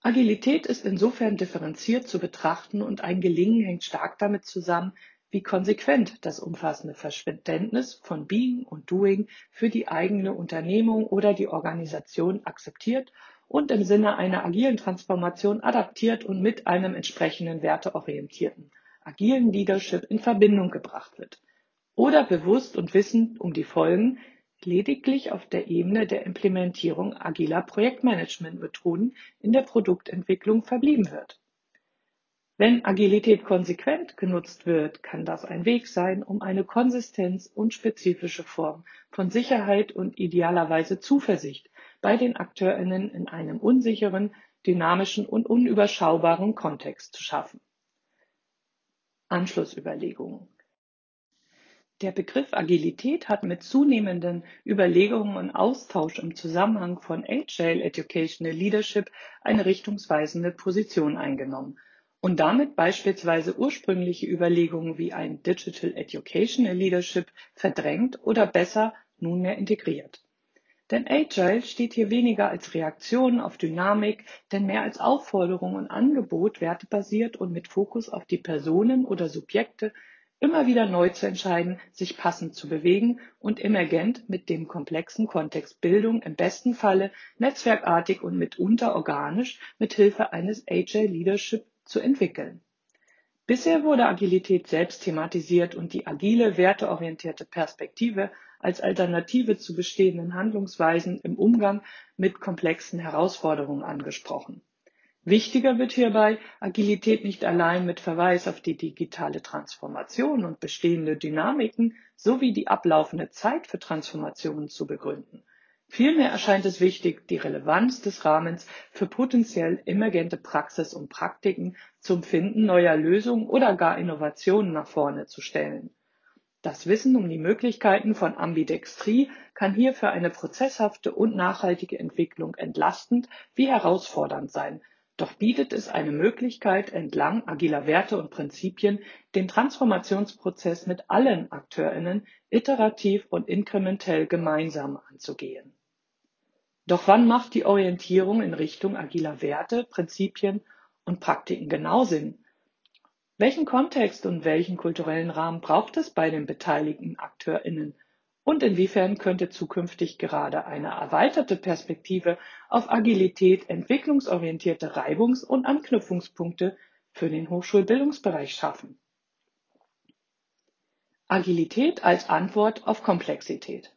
A: Agilität ist insofern differenziert zu betrachten und ein Gelingen hängt stark damit zusammen, wie konsequent das umfassende Verständnis von Being und Doing für die eigene Unternehmung oder die Organisation akzeptiert und im Sinne einer agilen Transformation adaptiert und mit einem entsprechenden werteorientierten, agilen Leadership in Verbindung gebracht wird. Oder bewusst und wissend um die Folgen lediglich auf der Ebene der Implementierung agiler Projektmanagementmethoden in der Produktentwicklung verblieben wird. Wenn Agilität konsequent genutzt wird, kann das ein Weg sein, um eine Konsistenz und spezifische Form von Sicherheit und idealerweise Zuversicht bei den Akteurinnen in einem unsicheren, dynamischen und unüberschaubaren Kontext zu schaffen. Anschlussüberlegungen. Der Begriff Agilität hat mit zunehmenden Überlegungen und Austausch im Zusammenhang von Agile Educational Leadership eine richtungsweisende Position eingenommen und damit beispielsweise ursprüngliche Überlegungen wie ein Digital Educational Leadership verdrängt oder besser nunmehr integriert. Denn Agile steht hier weniger als Reaktion auf Dynamik, denn mehr als Aufforderung und Angebot wertebasiert und mit Fokus auf die Personen oder Subjekte immer wieder neu zu entscheiden, sich passend zu bewegen und emergent mit dem komplexen Kontext Bildung im besten Falle netzwerkartig und mitunter organisch mit Hilfe eines Agile Leadership zu entwickeln. Bisher wurde Agilität selbst thematisiert und die agile, werteorientierte Perspektive als Alternative zu bestehenden Handlungsweisen im Umgang mit komplexen Herausforderungen angesprochen. Wichtiger wird hierbei, Agilität nicht allein mit Verweis auf die digitale Transformation und bestehende Dynamiken sowie die ablaufende Zeit für Transformationen zu begründen. Vielmehr erscheint es wichtig, die Relevanz des Rahmens für potenziell emergente Praxis und Praktiken zum Finden neuer Lösungen oder gar Innovationen nach vorne zu stellen. Das Wissen um die Möglichkeiten von Ambidextrie kann hier für eine prozesshafte und nachhaltige Entwicklung entlastend wie herausfordernd sein, doch bietet es eine Möglichkeit, entlang agiler Werte und Prinzipien den Transformationsprozess mit allen Akteurinnen iterativ und inkrementell gemeinsam anzugehen. Doch wann macht die Orientierung in Richtung agiler Werte, Prinzipien und Praktiken genau Sinn? Welchen Kontext und welchen kulturellen Rahmen braucht es bei den beteiligten AkteurInnen? Und inwiefern könnte zukünftig gerade eine erweiterte Perspektive auf Agilität entwicklungsorientierte Reibungs- und Anknüpfungspunkte für den Hochschulbildungsbereich schaffen? Agilität als Antwort auf Komplexität.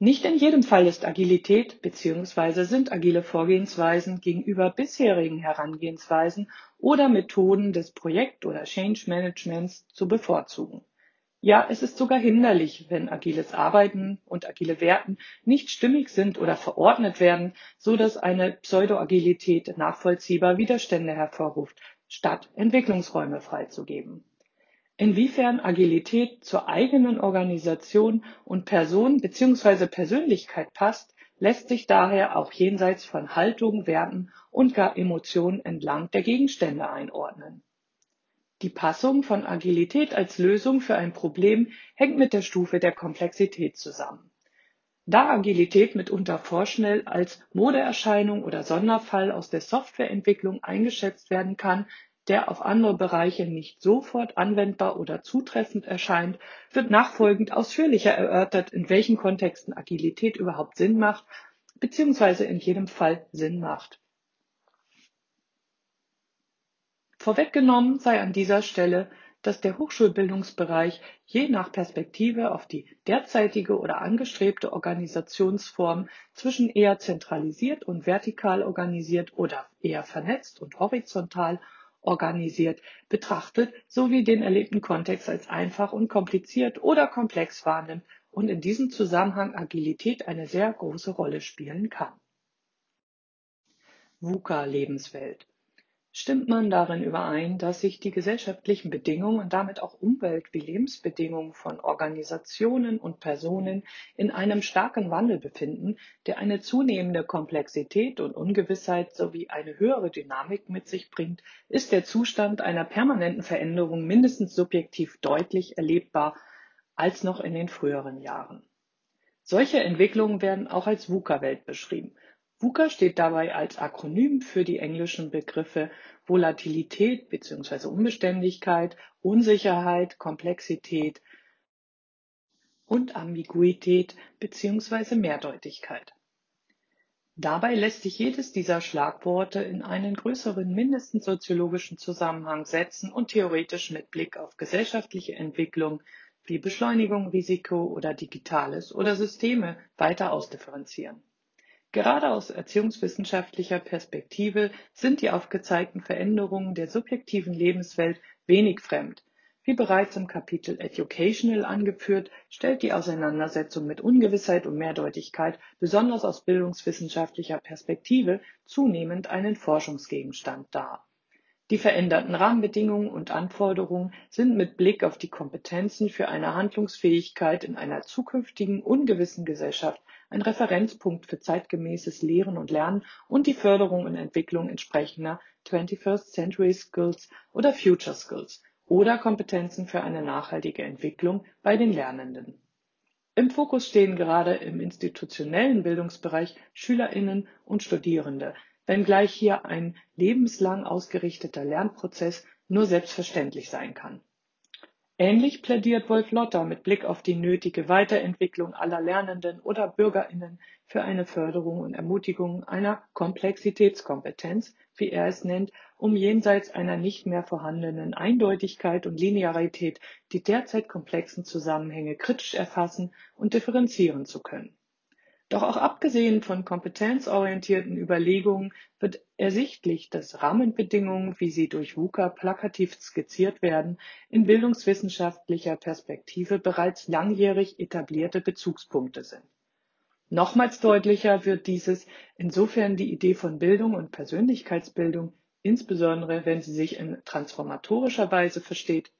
A: Nicht in jedem Fall ist Agilität bzw. sind agile Vorgehensweisen gegenüber bisherigen Herangehensweisen oder Methoden des Projekt- oder Change Managements zu bevorzugen. Ja, es ist sogar hinderlich, wenn agiles Arbeiten und agile Werten nicht stimmig sind oder verordnet werden, so dass eine Pseudoagilität nachvollziehbar Widerstände hervorruft, statt Entwicklungsräume freizugeben. Inwiefern Agilität zur eigenen Organisation und Person bzw. Persönlichkeit passt, lässt sich daher auch jenseits von Haltung, Werten und gar Emotionen entlang der Gegenstände einordnen. Die Passung von Agilität als Lösung für ein Problem hängt mit der Stufe der Komplexität zusammen. Da Agilität mitunter vorschnell als Modeerscheinung oder Sonderfall aus der Softwareentwicklung eingeschätzt werden kann, der auf andere Bereiche nicht sofort anwendbar oder zutreffend erscheint, wird nachfolgend ausführlicher erörtert, in welchen Kontexten Agilität überhaupt Sinn macht bzw. in jedem Fall Sinn macht. Vorweggenommen sei an dieser Stelle, dass der Hochschulbildungsbereich je nach Perspektive auf die derzeitige oder angestrebte Organisationsform zwischen eher zentralisiert und vertikal organisiert oder eher vernetzt und horizontal organisiert betrachtet sowie den erlebten Kontext als einfach und kompliziert oder komplex wahrnimmt und in diesem Zusammenhang Agilität eine sehr große Rolle spielen kann. VUCA-Lebenswelt Stimmt man darin überein, dass sich die gesellschaftlichen Bedingungen und damit auch Umwelt- wie Lebensbedingungen von Organisationen und Personen in einem starken Wandel befinden, der eine zunehmende Komplexität und Ungewissheit sowie eine höhere Dynamik mit sich bringt, ist der Zustand einer permanenten Veränderung mindestens subjektiv deutlich erlebbar als noch in den früheren Jahren. Solche Entwicklungen werden auch als VUCA-Welt beschrieben. VUCA steht dabei als Akronym für die englischen Begriffe Volatilität bzw. Unbeständigkeit, Unsicherheit, Komplexität und Ambiguität bzw. Mehrdeutigkeit. Dabei lässt sich jedes dieser Schlagworte in einen größeren, mindestens soziologischen Zusammenhang setzen und theoretisch mit Blick auf gesellschaftliche Entwicklung wie Beschleunigung, Risiko oder Digitales oder Systeme weiter ausdifferenzieren. Gerade aus erziehungswissenschaftlicher Perspektive sind die aufgezeigten Veränderungen der subjektiven Lebenswelt wenig fremd. Wie bereits im Kapitel Educational angeführt, stellt die Auseinandersetzung mit Ungewissheit und Mehrdeutigkeit besonders aus bildungswissenschaftlicher Perspektive zunehmend einen Forschungsgegenstand dar. Die veränderten Rahmenbedingungen und Anforderungen sind mit Blick auf die Kompetenzen für eine Handlungsfähigkeit in einer zukünftigen ungewissen Gesellschaft ein Referenzpunkt für zeitgemäßes Lehren und Lernen und die Förderung und Entwicklung entsprechender 21st Century Skills oder Future Skills oder Kompetenzen für eine nachhaltige Entwicklung bei den Lernenden. Im Fokus stehen gerade im institutionellen Bildungsbereich Schülerinnen und Studierende, wenngleich hier ein lebenslang ausgerichteter Lernprozess nur selbstverständlich sein kann. Ähnlich plädiert Wolf Lotter mit Blick auf die nötige Weiterentwicklung aller Lernenden oder Bürgerinnen für eine Förderung und Ermutigung einer Komplexitätskompetenz, wie er es nennt, um jenseits einer nicht mehr vorhandenen Eindeutigkeit und Linearität die derzeit komplexen Zusammenhänge kritisch erfassen und differenzieren zu können. Doch auch abgesehen von kompetenzorientierten Überlegungen wird ersichtlich, dass Rahmenbedingungen, wie sie durch VUCA plakativ skizziert werden, in bildungswissenschaftlicher Perspektive bereits langjährig etablierte Bezugspunkte sind. Nochmals deutlicher wird dieses, insofern die Idee von Bildung und Persönlichkeitsbildung, insbesondere wenn sie sich in transformatorischer Weise versteht,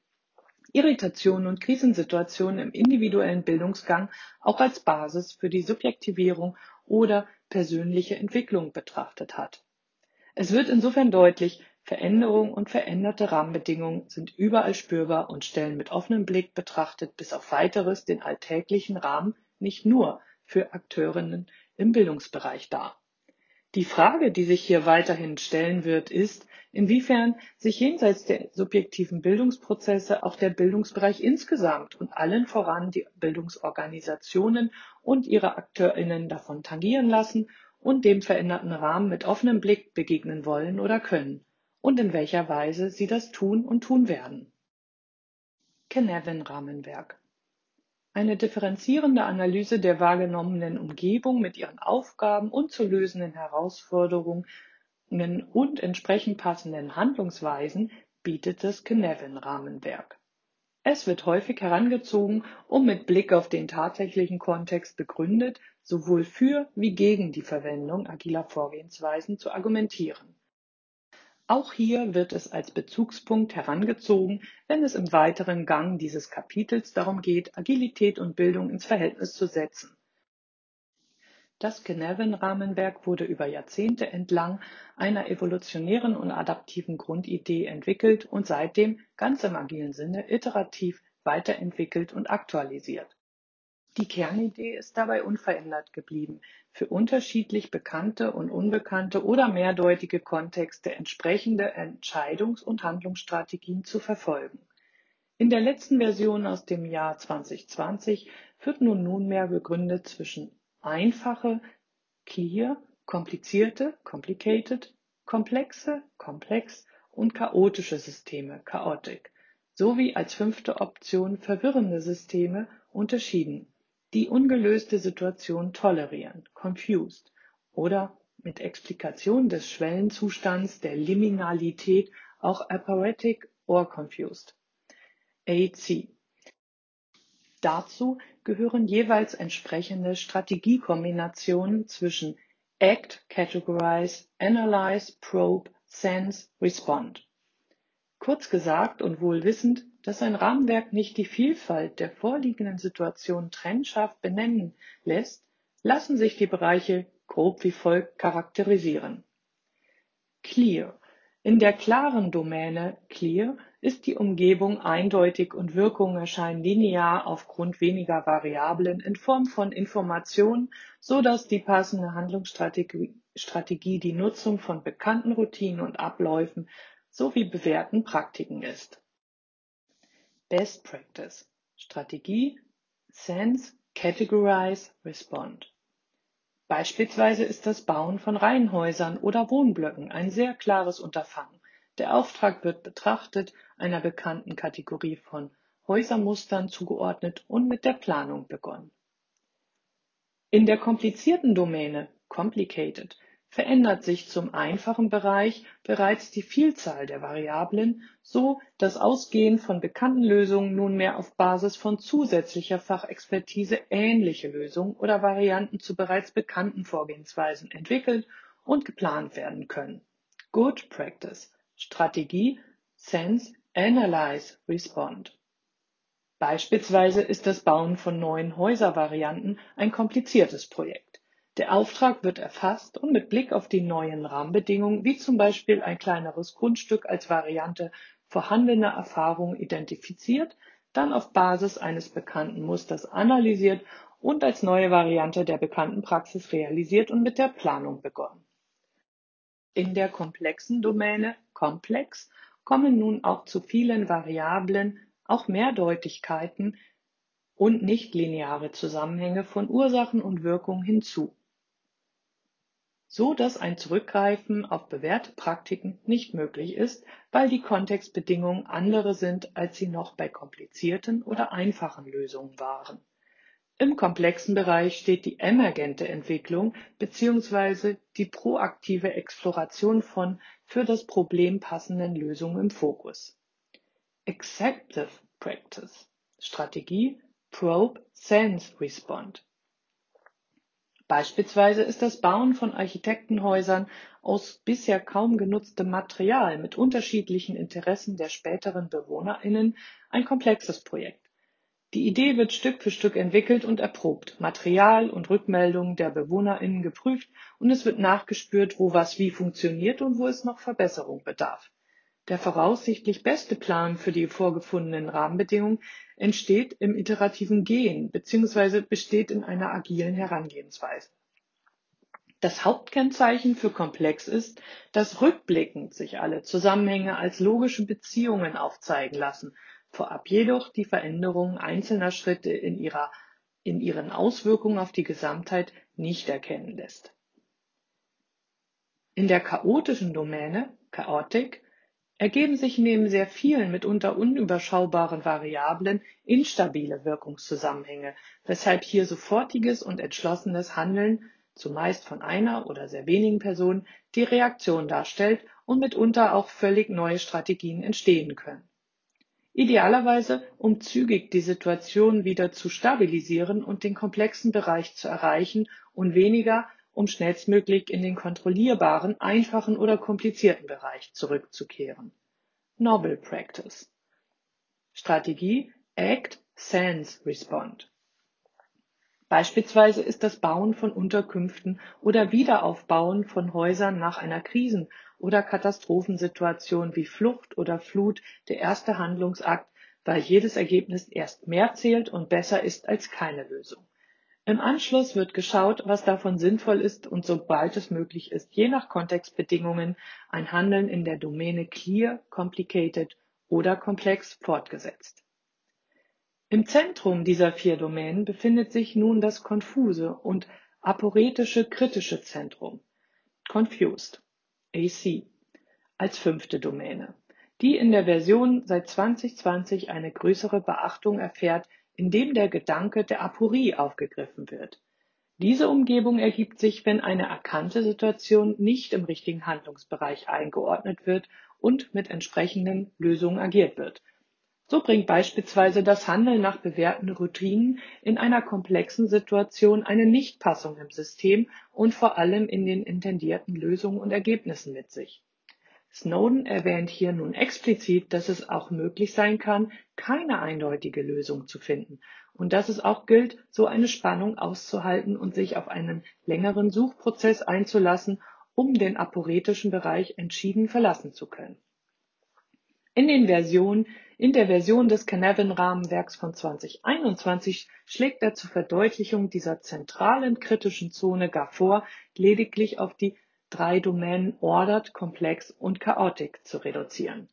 A: Irritationen und Krisensituationen im individuellen Bildungsgang auch als Basis für die Subjektivierung oder persönliche Entwicklung betrachtet hat. Es wird insofern deutlich, Veränderung und veränderte Rahmenbedingungen sind überall spürbar und stellen mit offenem Blick betrachtet bis auf weiteres den alltäglichen Rahmen nicht nur für Akteurinnen im Bildungsbereich dar. Die Frage, die sich hier weiterhin stellen wird, ist, inwiefern sich jenseits der subjektiven Bildungsprozesse auch der Bildungsbereich insgesamt und allen voran die Bildungsorganisationen und ihre Akteurinnen davon tangieren lassen und dem veränderten Rahmen mit offenem Blick begegnen wollen oder können und in welcher Weise sie das tun und tun werden. Kenevin Rahmenwerk Eine differenzierende Analyse der wahrgenommenen Umgebung mit ihren Aufgaben und zu lösenden Herausforderungen und entsprechend passenden Handlungsweisen bietet das Cynefin-Rahmenwerk. Es wird häufig herangezogen, um mit Blick auf den tatsächlichen Kontext begründet sowohl für wie gegen die Verwendung agiler Vorgehensweisen zu argumentieren. Auch hier wird es als Bezugspunkt herangezogen, wenn es im weiteren Gang dieses Kapitels darum geht, Agilität und Bildung ins Verhältnis zu setzen. Das Cynefin-Rahmenwerk wurde über Jahrzehnte entlang einer evolutionären und adaptiven Grundidee entwickelt und seitdem, ganz im agilen Sinne, iterativ weiterentwickelt und aktualisiert. Die Kernidee ist dabei unverändert geblieben, für unterschiedlich bekannte und unbekannte oder mehrdeutige Kontexte entsprechende Entscheidungs- und Handlungsstrategien zu verfolgen. In der letzten Version aus dem Jahr 2020 wird nun nunmehr begründet zwischen einfache, clear, komplizierte, complicated, komplexe, complex und chaotische Systeme, chaotic, sowie als fünfte Option verwirrende Systeme unterschieden, die ungelöste Situation tolerieren, confused, oder mit Explikation des Schwellenzustands der Liminalität auch aporetic or confused. AC. Dazu gehören jeweils entsprechende Strategiekombinationen zwischen Act, Categorize, Analyze, Probe, Sense, Respond. Kurz gesagt und wohl wissend, dass ein Rahmenwerk nicht die Vielfalt der vorliegenden Situationen trennscharf benennen lässt, lassen sich die Bereiche grob wie folgt charakterisieren. Clear in der klaren Domäne Clear ist die Umgebung eindeutig und Wirkungen erscheinen linear aufgrund weniger Variablen in Form von Informationen, so dass die passende Handlungsstrategie die Nutzung von bekannten Routinen und Abläufen sowie bewährten Praktiken ist. Best Practice. Strategie. Sense. Categorize. Respond. Beispielsweise ist das Bauen von Reihenhäusern oder Wohnblöcken ein sehr klares Unterfangen. Der Auftrag wird betrachtet, einer bekannten Kategorie von Häusermustern zugeordnet und mit der Planung begonnen. In der komplizierten Domäne complicated verändert sich zum einfachen Bereich bereits die Vielzahl der Variablen, so dass ausgehend von bekannten Lösungen nunmehr auf Basis von zusätzlicher Fachexpertise ähnliche Lösungen oder Varianten zu bereits bekannten Vorgehensweisen entwickelt und geplant werden können. Good Practice. Strategie. Sense. Analyze. Respond. Beispielsweise ist das Bauen von neuen Häuservarianten ein kompliziertes Projekt. Der Auftrag wird erfasst und mit Blick auf die neuen Rahmenbedingungen, wie zum Beispiel ein kleineres Grundstück als Variante vorhandener Erfahrungen identifiziert, dann auf Basis eines bekannten Musters analysiert und als neue Variante der bekannten Praxis realisiert und mit der Planung begonnen. In der komplexen Domäne komplex kommen nun auch zu vielen Variablen auch Mehrdeutigkeiten und nichtlineare Zusammenhänge von Ursachen und Wirkung hinzu so dass ein Zurückgreifen auf bewährte Praktiken nicht möglich ist, weil die Kontextbedingungen andere sind, als sie noch bei komplizierten oder einfachen Lösungen waren. Im komplexen Bereich steht die emergente Entwicklung bzw. die proaktive Exploration von für das Problem passenden Lösungen im Fokus. Acceptive Practice Strategie Probe Sense Respond Beispielsweise ist das Bauen von Architektenhäusern aus bisher kaum genutztem Material mit unterschiedlichen Interessen der späteren BewohnerInnen ein komplexes Projekt. Die Idee wird Stück für Stück entwickelt und erprobt, Material und Rückmeldungen der BewohnerInnen geprüft und es wird nachgespürt, wo was wie funktioniert und wo es noch Verbesserung bedarf. Der voraussichtlich beste Plan für die vorgefundenen Rahmenbedingungen entsteht im iterativen Gehen bzw. besteht in einer agilen Herangehensweise. Das Hauptkennzeichen für Komplex ist, dass rückblickend sich alle Zusammenhänge als logische Beziehungen aufzeigen lassen, vorab jedoch die Veränderungen einzelner Schritte in, ihrer, in ihren Auswirkungen auf die Gesamtheit nicht erkennen lässt. In der chaotischen Domäne, Chaotic, ergeben sich neben sehr vielen, mitunter unüberschaubaren Variablen instabile Wirkungszusammenhänge, weshalb hier sofortiges und entschlossenes Handeln, zumeist von einer oder sehr wenigen Personen, die Reaktion darstellt und mitunter auch völlig neue Strategien entstehen können. Idealerweise, um zügig die Situation wieder zu stabilisieren und den komplexen Bereich zu erreichen und weniger, um schnellstmöglich in den kontrollierbaren, einfachen oder komplizierten Bereich zurückzukehren. Novel Practice Strategie Act, Sense, Respond Beispielsweise ist das Bauen von Unterkünften oder Wiederaufbauen von Häusern nach einer Krisen- oder Katastrophensituation wie Flucht oder Flut der erste Handlungsakt, weil jedes Ergebnis erst mehr zählt und besser ist als keine Lösung. Im Anschluss wird geschaut, was davon sinnvoll ist und sobald es möglich ist, je nach Kontextbedingungen ein Handeln in der Domäne Clear, Complicated oder Komplex fortgesetzt. Im Zentrum dieser vier Domänen befindet sich nun das konfuse und aporetische kritische Zentrum (confused) (AC) als fünfte Domäne, die in der Version seit 2020 eine größere Beachtung erfährt, indem der Gedanke der Aporie aufgegriffen wird. Diese Umgebung ergibt sich, wenn eine erkannte Situation nicht im richtigen Handlungsbereich eingeordnet wird und mit entsprechenden Lösungen agiert wird so bringt beispielsweise das Handeln nach bewährten Routinen in einer komplexen Situation eine Nichtpassung im System und vor allem in den intendierten Lösungen und Ergebnissen mit sich. Snowden erwähnt hier nun explizit, dass es auch möglich sein kann, keine eindeutige Lösung zu finden und dass es auch gilt, so eine Spannung auszuhalten und sich auf einen längeren Suchprozess einzulassen, um den aporetischen Bereich entschieden verlassen zu können. In den Versionen in der Version des Canavan-Rahmenwerks von 2021 schlägt er zur Verdeutlichung dieser zentralen kritischen Zone gar vor, lediglich auf die drei Domänen Ordered, Komplex und Chaotic zu reduzieren.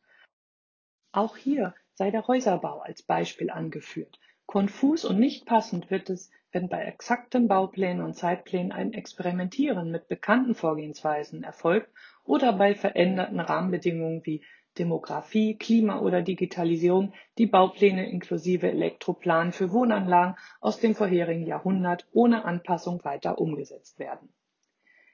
A: Auch hier sei der Häuserbau als Beispiel angeführt. Konfus und nicht passend wird es, wenn bei exakten Bauplänen und Zeitplänen ein Experimentieren mit bekannten Vorgehensweisen erfolgt oder bei veränderten Rahmenbedingungen wie Demografie, Klima oder Digitalisierung die Baupläne inklusive Elektroplan für Wohnanlagen aus dem vorherigen Jahrhundert ohne Anpassung weiter umgesetzt werden.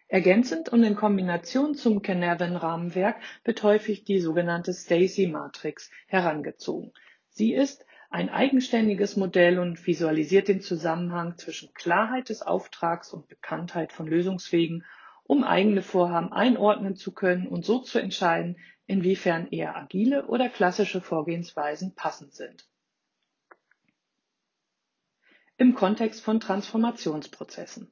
A: Ergänzend und in Kombination zum Canavan-Rahmenwerk wird häufig die sogenannte Stacy-Matrix herangezogen. Sie ist ein eigenständiges Modell und visualisiert den Zusammenhang zwischen Klarheit des Auftrags und Bekanntheit von Lösungswegen, um eigene Vorhaben einordnen zu können und so zu entscheiden, inwiefern eher agile oder klassische Vorgehensweisen passend sind. Im Kontext von Transformationsprozessen.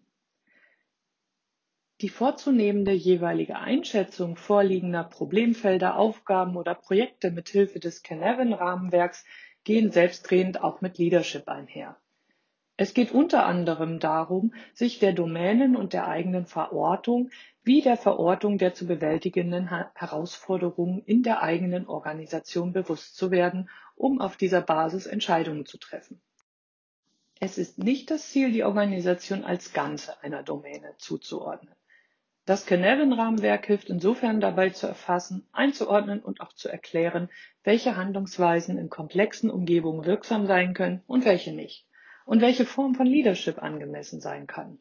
A: Die vorzunehmende jeweilige Einschätzung vorliegender Problemfelder, Aufgaben oder Projekte mithilfe des Canavan-Rahmenwerks gehen selbstredend auch mit Leadership einher. Es geht unter anderem darum, sich der Domänen und der eigenen Verortung wie der Verortung der zu bewältigenden Herausforderungen in der eigenen Organisation bewusst zu werden, um auf dieser Basis Entscheidungen zu treffen. Es ist nicht das Ziel, die Organisation als Ganze einer Domäne zuzuordnen. Das Canavan-Rahmenwerk hilft insofern dabei zu erfassen, einzuordnen und auch zu erklären, welche Handlungsweisen in komplexen Umgebungen wirksam sein können und welche nicht und welche Form von Leadership angemessen sein kann.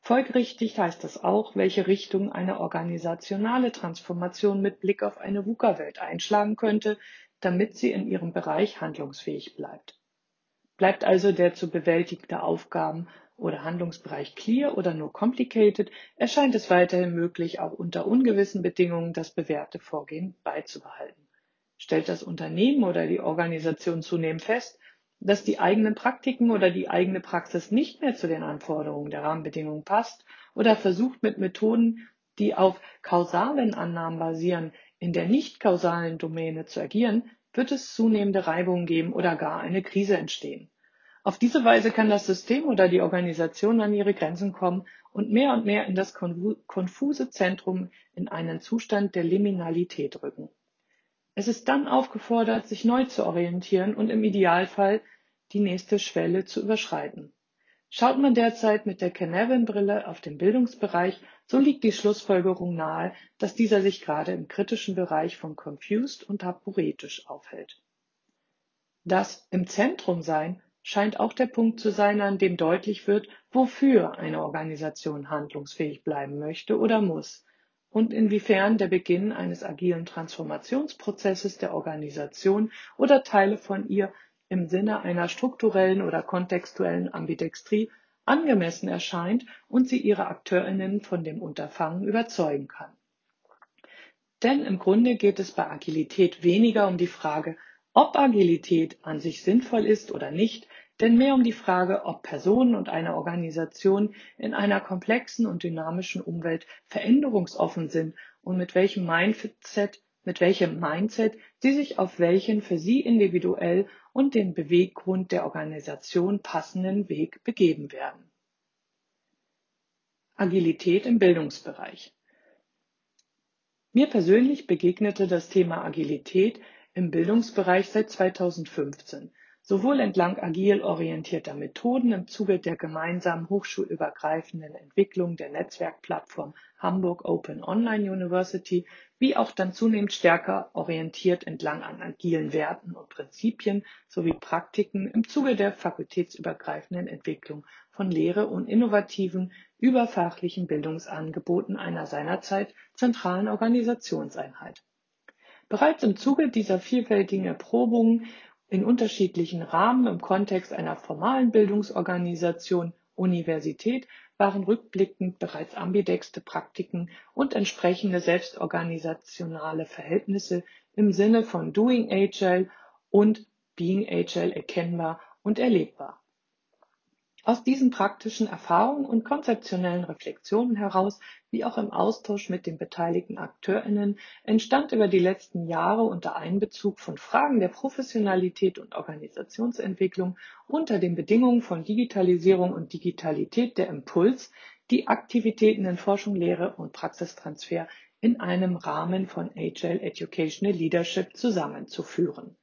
A: Folgerichtig heißt das auch, welche Richtung eine organisationale Transformation mit Blick auf eine VUCA-Welt einschlagen könnte, damit sie in ihrem Bereich handlungsfähig bleibt. Bleibt also der zu bewältigende Aufgaben oder Handlungsbereich clear oder nur complicated, erscheint es weiterhin möglich, auch unter ungewissen Bedingungen das bewährte Vorgehen beizubehalten. Stellt das Unternehmen oder die Organisation zunehmend fest, dass die eigenen Praktiken oder die eigene Praxis nicht mehr zu den Anforderungen der Rahmenbedingungen passt oder versucht mit Methoden, die auf kausalen Annahmen basieren, in der nicht kausalen Domäne zu agieren, wird es zunehmende Reibungen geben oder gar eine Krise entstehen. Auf diese Weise kann das System oder die Organisation an ihre Grenzen kommen und mehr und mehr in das konfuse Zentrum in einen Zustand der Liminalität rücken. Es ist dann aufgefordert, sich neu zu orientieren und im Idealfall die nächste Schwelle zu überschreiten. Schaut man derzeit mit der Canavan-Brille auf den Bildungsbereich, so liegt die Schlussfolgerung nahe, dass dieser sich gerade im kritischen Bereich von confused und aporetisch aufhält. Das im Zentrum sein scheint auch der Punkt zu sein, an dem deutlich wird, wofür eine Organisation handlungsfähig bleiben möchte oder muss und inwiefern der Beginn eines agilen Transformationsprozesses der Organisation oder Teile von ihr im Sinne einer strukturellen oder kontextuellen Ambidextrie angemessen erscheint und sie ihre Akteurinnen von dem Unterfangen überzeugen kann. Denn im Grunde geht es bei Agilität weniger um die Frage, ob Agilität an sich sinnvoll ist oder nicht, denn mehr um die Frage, ob Personen und eine Organisation in einer komplexen und dynamischen Umwelt veränderungsoffen sind und mit welchem Mindset, mit welchem Mindset sie sich auf welchen für sie individuell und den Beweggrund der Organisation passenden Weg begeben werden. Agilität im Bildungsbereich. Mir persönlich begegnete das Thema Agilität im Bildungsbereich seit 2015 sowohl entlang agil orientierter Methoden im Zuge der gemeinsamen hochschulübergreifenden Entwicklung der Netzwerkplattform Hamburg Open Online University, wie auch dann zunehmend stärker orientiert entlang an agilen Werten und Prinzipien sowie Praktiken im Zuge der fakultätsübergreifenden Entwicklung von Lehre und innovativen, überfachlichen Bildungsangeboten einer seinerzeit zentralen Organisationseinheit. Bereits im Zuge dieser vielfältigen Erprobungen in unterschiedlichen Rahmen im Kontext einer formalen Bildungsorganisation Universität waren rückblickend bereits ambidexte Praktiken und entsprechende selbstorganisationale Verhältnisse im Sinne von Doing Agile und Being Agile erkennbar und erlebbar. Aus diesen praktischen Erfahrungen und konzeptionellen Reflexionen heraus, wie auch im Austausch mit den beteiligten AkteurInnen, entstand über die letzten Jahre unter Einbezug von Fragen der Professionalität und Organisationsentwicklung unter den Bedingungen von Digitalisierung und Digitalität der Impuls, die Aktivitäten in Forschung, Lehre und Praxistransfer in einem Rahmen von Agile Educational Leadership zusammenzuführen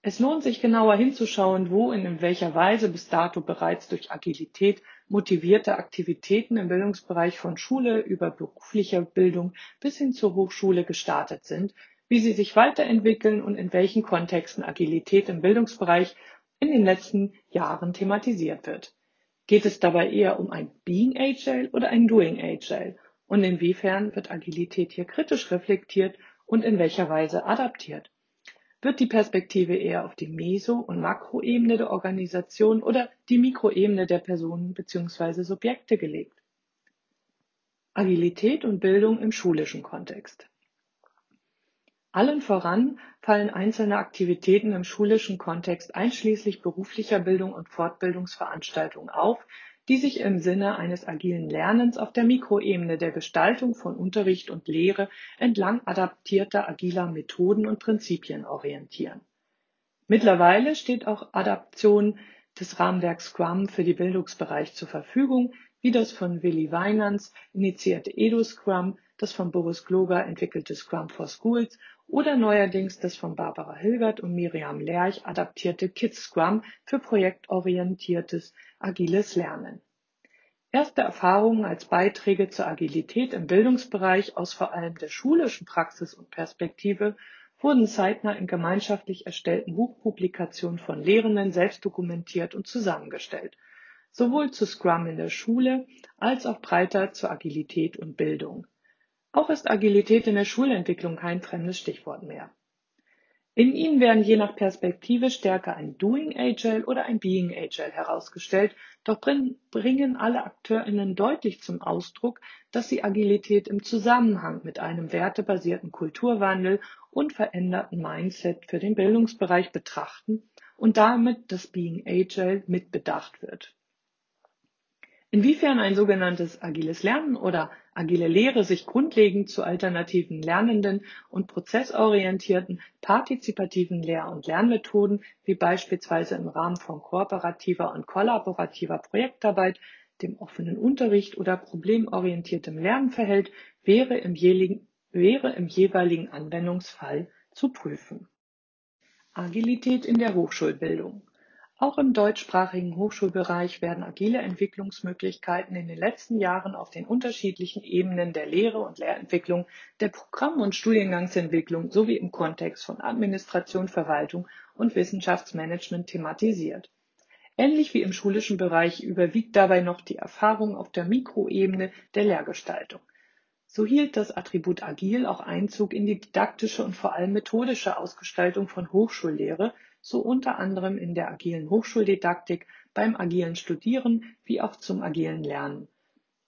A: es lohnt sich genauer hinzuschauen, wo und in welcher Weise bis dato bereits durch Agilität motivierte Aktivitäten im Bildungsbereich von Schule über beruflicher Bildung bis hin zur Hochschule gestartet sind, wie sie sich weiterentwickeln und in welchen Kontexten Agilität im Bildungsbereich in den letzten Jahren thematisiert wird. Geht es dabei eher um ein Being Agile oder ein Doing Agile? Und inwiefern wird Agilität hier kritisch reflektiert und in welcher Weise adaptiert? Wird die Perspektive eher auf die Meso- und Makroebene der Organisation oder die Mikroebene der Personen bzw. Subjekte gelegt? Agilität und Bildung im schulischen Kontext. Allen voran fallen einzelne Aktivitäten im schulischen Kontext einschließlich beruflicher Bildung und Fortbildungsveranstaltungen auf, die sich im Sinne eines agilen Lernens auf der Mikroebene der Gestaltung von Unterricht und Lehre entlang adaptierter agiler Methoden und Prinzipien orientieren. Mittlerweile steht auch Adaption des Rahmenwerks Scrum für den Bildungsbereich zur Verfügung, wie das von Willi Weinans initiierte EduScrum, das von Boris Gloger entwickelte Scrum for Schools oder neuerdings das von Barbara Hilgert und Miriam Lerch adaptierte Kids Scrum für projektorientiertes agiles Lernen. Erste Erfahrungen als Beiträge zur Agilität im Bildungsbereich aus vor allem der schulischen Praxis und Perspektive wurden zeitnah in gemeinschaftlich erstellten Buchpublikationen von Lehrenden selbst dokumentiert und zusammengestellt, sowohl zu Scrum in der Schule als auch breiter zur Agilität und Bildung. Auch ist Agilität in der Schulentwicklung kein fremdes Stichwort mehr. In ihnen werden je nach Perspektive stärker ein Doing Agile oder ein Being Agile herausgestellt, doch bringen alle AkteurInnen deutlich zum Ausdruck, dass sie Agilität im Zusammenhang mit einem wertebasierten Kulturwandel und veränderten Mindset für den Bildungsbereich betrachten und damit das Being Agile mitbedacht wird. Inwiefern ein sogenanntes agiles Lernen oder agile Lehre sich grundlegend zu alternativen lernenden und prozessorientierten partizipativen Lehr- und Lernmethoden wie beispielsweise im Rahmen von kooperativer und kollaborativer Projektarbeit, dem offenen Unterricht oder problemorientiertem Lernen verhält, wäre im, wäre im jeweiligen Anwendungsfall zu prüfen. Agilität in der Hochschulbildung Auch im deutschsprachigen Hochschulbereich werden agile Entwicklungsmöglichkeiten in den letzten Jahren auf den unterschiedlichen Ebenen der Lehre und Lehrentwicklung, der Programm- und Studiengangsentwicklung sowie im Kontext von Administration, Verwaltung und Wissenschaftsmanagement thematisiert. Ähnlich wie im schulischen Bereich überwiegt dabei noch die Erfahrung auf der Mikroebene der Lehrgestaltung. So hielt das Attribut agil auch Einzug in die didaktische und vor allem methodische Ausgestaltung von Hochschullehre, so unter anderem in der agilen Hochschuldidaktik, beim agilen Studieren wie auch zum agilen Lernen.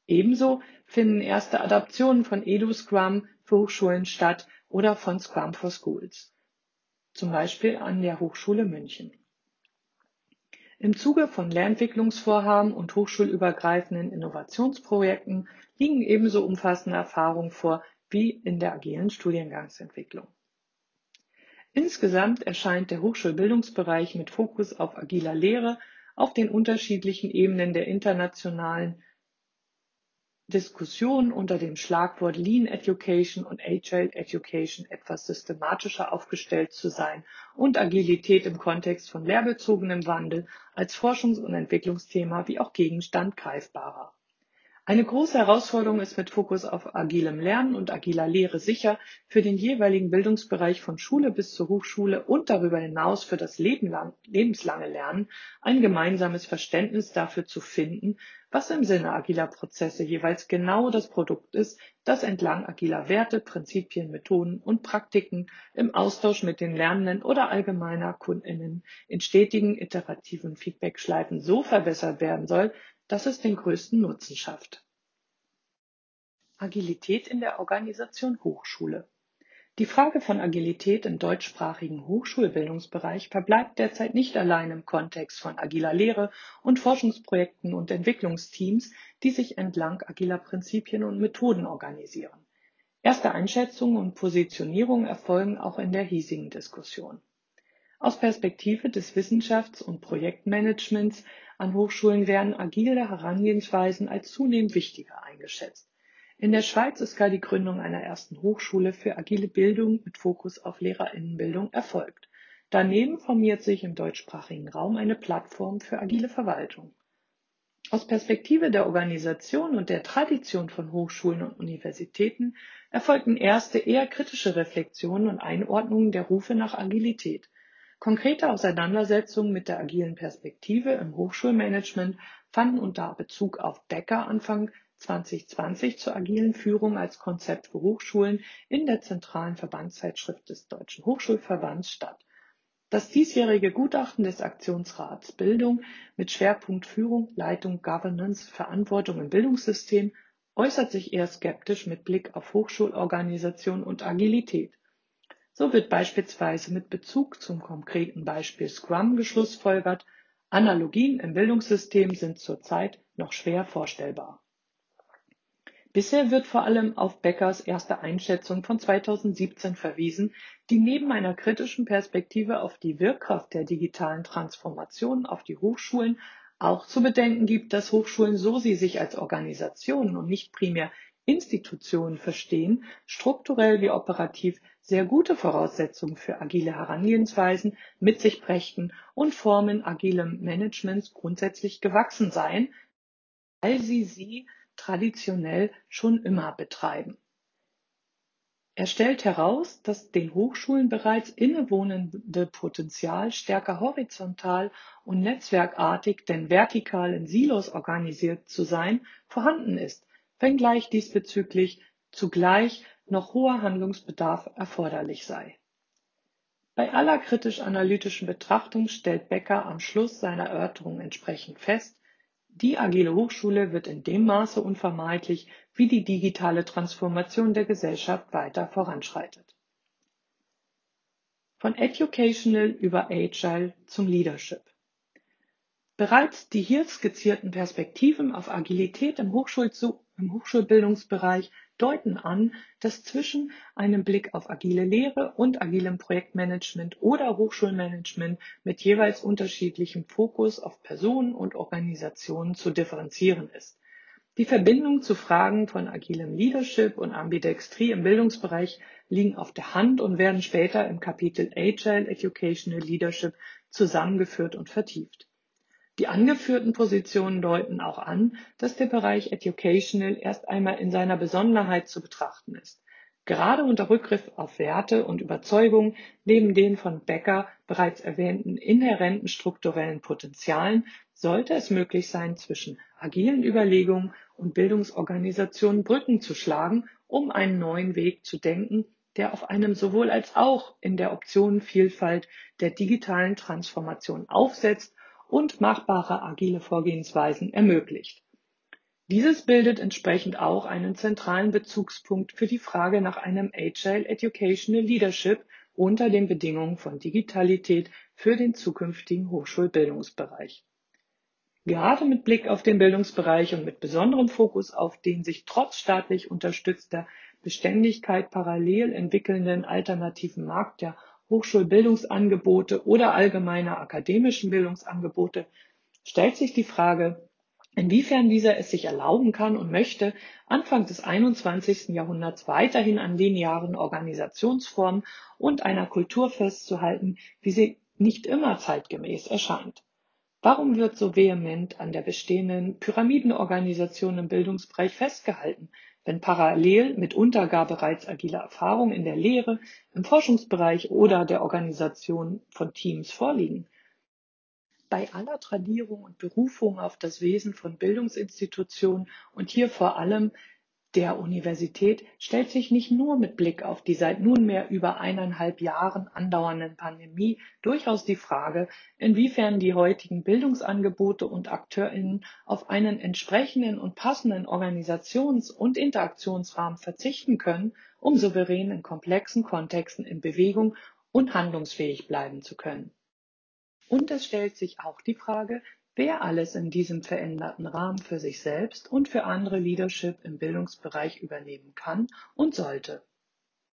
A: Ebenso finden erste Adaptionen von EduScrum für Hochschulen statt oder von Scrum for Schools, zum Beispiel an der Hochschule München. Im Zuge von Lehrentwicklungsvorhaben und hochschulübergreifenden Innovationsprojekten liegen ebenso umfassende Erfahrungen vor wie in der agilen Studiengangsentwicklung. Insgesamt erscheint der Hochschulbildungsbereich mit Fokus auf agiler Lehre auf den unterschiedlichen Ebenen der internationalen Diskussion unter dem Schlagwort Lean Education und Agile Education etwas systematischer aufgestellt zu sein und Agilität im Kontext von lehrbezogenem Wandel als Forschungs- und Entwicklungsthema wie auch Gegenstand greifbarer. Eine große Herausforderung ist mit Fokus auf agilem Lernen und agiler Lehre sicher für den jeweiligen Bildungsbereich von Schule bis zur Hochschule und darüber hinaus für das lebenslange Lernen ein gemeinsames Verständnis dafür zu finden, was im Sinne agiler Prozesse jeweils genau das Produkt ist, das entlang agiler Werte, Prinzipien, Methoden und Praktiken im Austausch mit den Lernenden oder allgemeiner Kundinnen in stetigen iterativen Feedbackschleifen so verbessert werden soll, dass es den größten Nutzen schafft. Agilität in der Organisation Hochschule. Die Frage von Agilität im deutschsprachigen Hochschulbildungsbereich verbleibt derzeit nicht allein im Kontext von agiler Lehre und Forschungsprojekten und Entwicklungsteams, die sich entlang agiler Prinzipien und Methoden organisieren. Erste Einschätzungen und Positionierungen erfolgen auch in der hiesigen Diskussion. Aus Perspektive des Wissenschafts- und Projektmanagements an Hochschulen werden agile Herangehensweisen als zunehmend wichtiger eingeschätzt. In der Schweiz ist gar die Gründung einer ersten Hochschule für agile Bildung mit Fokus auf Lehrerinnenbildung erfolgt. Daneben formiert sich im deutschsprachigen Raum eine Plattform für agile Verwaltung. Aus Perspektive der Organisation und der Tradition von Hochschulen und Universitäten erfolgten erste eher kritische Reflexionen und Einordnungen der Rufe nach Agilität. Konkrete Auseinandersetzungen mit der agilen Perspektive im Hochschulmanagement fanden unter Bezug auf Becker Anfang 2020 zur agilen Führung als Konzept für Hochschulen in der zentralen Verbandszeitschrift des Deutschen Hochschulverbands statt. Das diesjährige Gutachten des Aktionsrats Bildung mit Schwerpunkt Führung, Leitung, Governance, Verantwortung im Bildungssystem äußert sich eher skeptisch mit Blick auf Hochschulorganisation und Agilität. So wird beispielsweise mit Bezug zum konkreten Beispiel Scrum geschlussfolgert, Analogien im Bildungssystem sind zurzeit noch schwer vorstellbar. Bisher wird vor allem auf Beckers erste Einschätzung von 2017 verwiesen, die neben einer kritischen Perspektive auf die Wirkkraft der digitalen Transformation auf die Hochschulen auch zu bedenken gibt, dass Hochschulen, so sie sich als Organisationen und nicht primär Institutionen verstehen, strukturell wie operativ sehr gute Voraussetzungen für agile Herangehensweisen mit sich brächten und Formen agilem Managements grundsätzlich gewachsen seien, weil sie sie traditionell schon immer betreiben. Er stellt heraus, dass den Hochschulen bereits innewohnende Potenzial stärker horizontal und netzwerkartig denn vertikal in Silos organisiert zu sein vorhanden ist, wenngleich diesbezüglich zugleich noch hoher Handlungsbedarf erforderlich sei. Bei aller kritisch-analytischen Betrachtung stellt Becker am Schluss seiner Erörterung entsprechend fest, die agile Hochschule wird in dem Maße unvermeidlich, wie die digitale Transformation der Gesellschaft weiter voranschreitet. Von Educational über Agile zum Leadership. Bereits die hier skizzierten Perspektiven auf Agilität im, Hochschul im Hochschulbildungsbereich deuten an, dass zwischen einem Blick auf agile Lehre und agilem Projektmanagement oder Hochschulmanagement mit jeweils unterschiedlichem Fokus auf Personen und Organisationen zu differenzieren ist. Die Verbindung zu Fragen von agilem Leadership und Ambidextrie im Bildungsbereich liegen auf der Hand und werden später im Kapitel Agile Educational Leadership zusammengeführt und vertieft. Die angeführten Positionen deuten auch an, dass der Bereich Educational erst einmal in seiner Besonderheit zu betrachten ist. Gerade unter Rückgriff auf Werte und Überzeugungen neben den von Becker bereits erwähnten inhärenten strukturellen Potenzialen sollte es möglich sein, zwischen agilen Überlegungen und Bildungsorganisationen Brücken zu schlagen, um einen neuen Weg zu denken, der auf einem sowohl als auch in der Optionenvielfalt der digitalen Transformation aufsetzt und machbare agile Vorgehensweisen ermöglicht. Dieses bildet entsprechend auch einen zentralen Bezugspunkt für die Frage nach einem Agile Educational Leadership unter den Bedingungen von Digitalität für den zukünftigen Hochschulbildungsbereich. Gerade mit Blick auf den Bildungsbereich und mit besonderem Fokus auf den sich trotz staatlich unterstützter Beständigkeit parallel entwickelnden alternativen Markt der Hochschulbildungsangebote oder allgemeiner akademischen Bildungsangebote stellt sich die Frage, inwiefern dieser es sich erlauben kann und möchte, Anfang des 21. Jahrhunderts weiterhin an linearen Organisationsformen und einer Kultur festzuhalten, wie sie nicht immer zeitgemäß erscheint. Warum wird so vehement an der bestehenden Pyramidenorganisation im Bildungsbereich festgehalten, wenn parallel mitunter gar bereits agile Erfahrungen in der Lehre, im Forschungsbereich oder der Organisation von Teams vorliegen? Bei aller Tradierung und Berufung auf das Wesen von Bildungsinstitutionen und hier vor allem der Universität stellt sich nicht nur mit Blick auf die seit nunmehr über eineinhalb Jahren andauernden Pandemie durchaus die Frage, inwiefern die heutigen Bildungsangebote und Akteurinnen auf einen entsprechenden und passenden Organisations- und Interaktionsrahmen verzichten können, um souverän in komplexen Kontexten in Bewegung und handlungsfähig bleiben zu können. Und es stellt sich auch die Frage, wer alles in diesem veränderten Rahmen für sich selbst und für andere Leadership im Bildungsbereich übernehmen kann und sollte.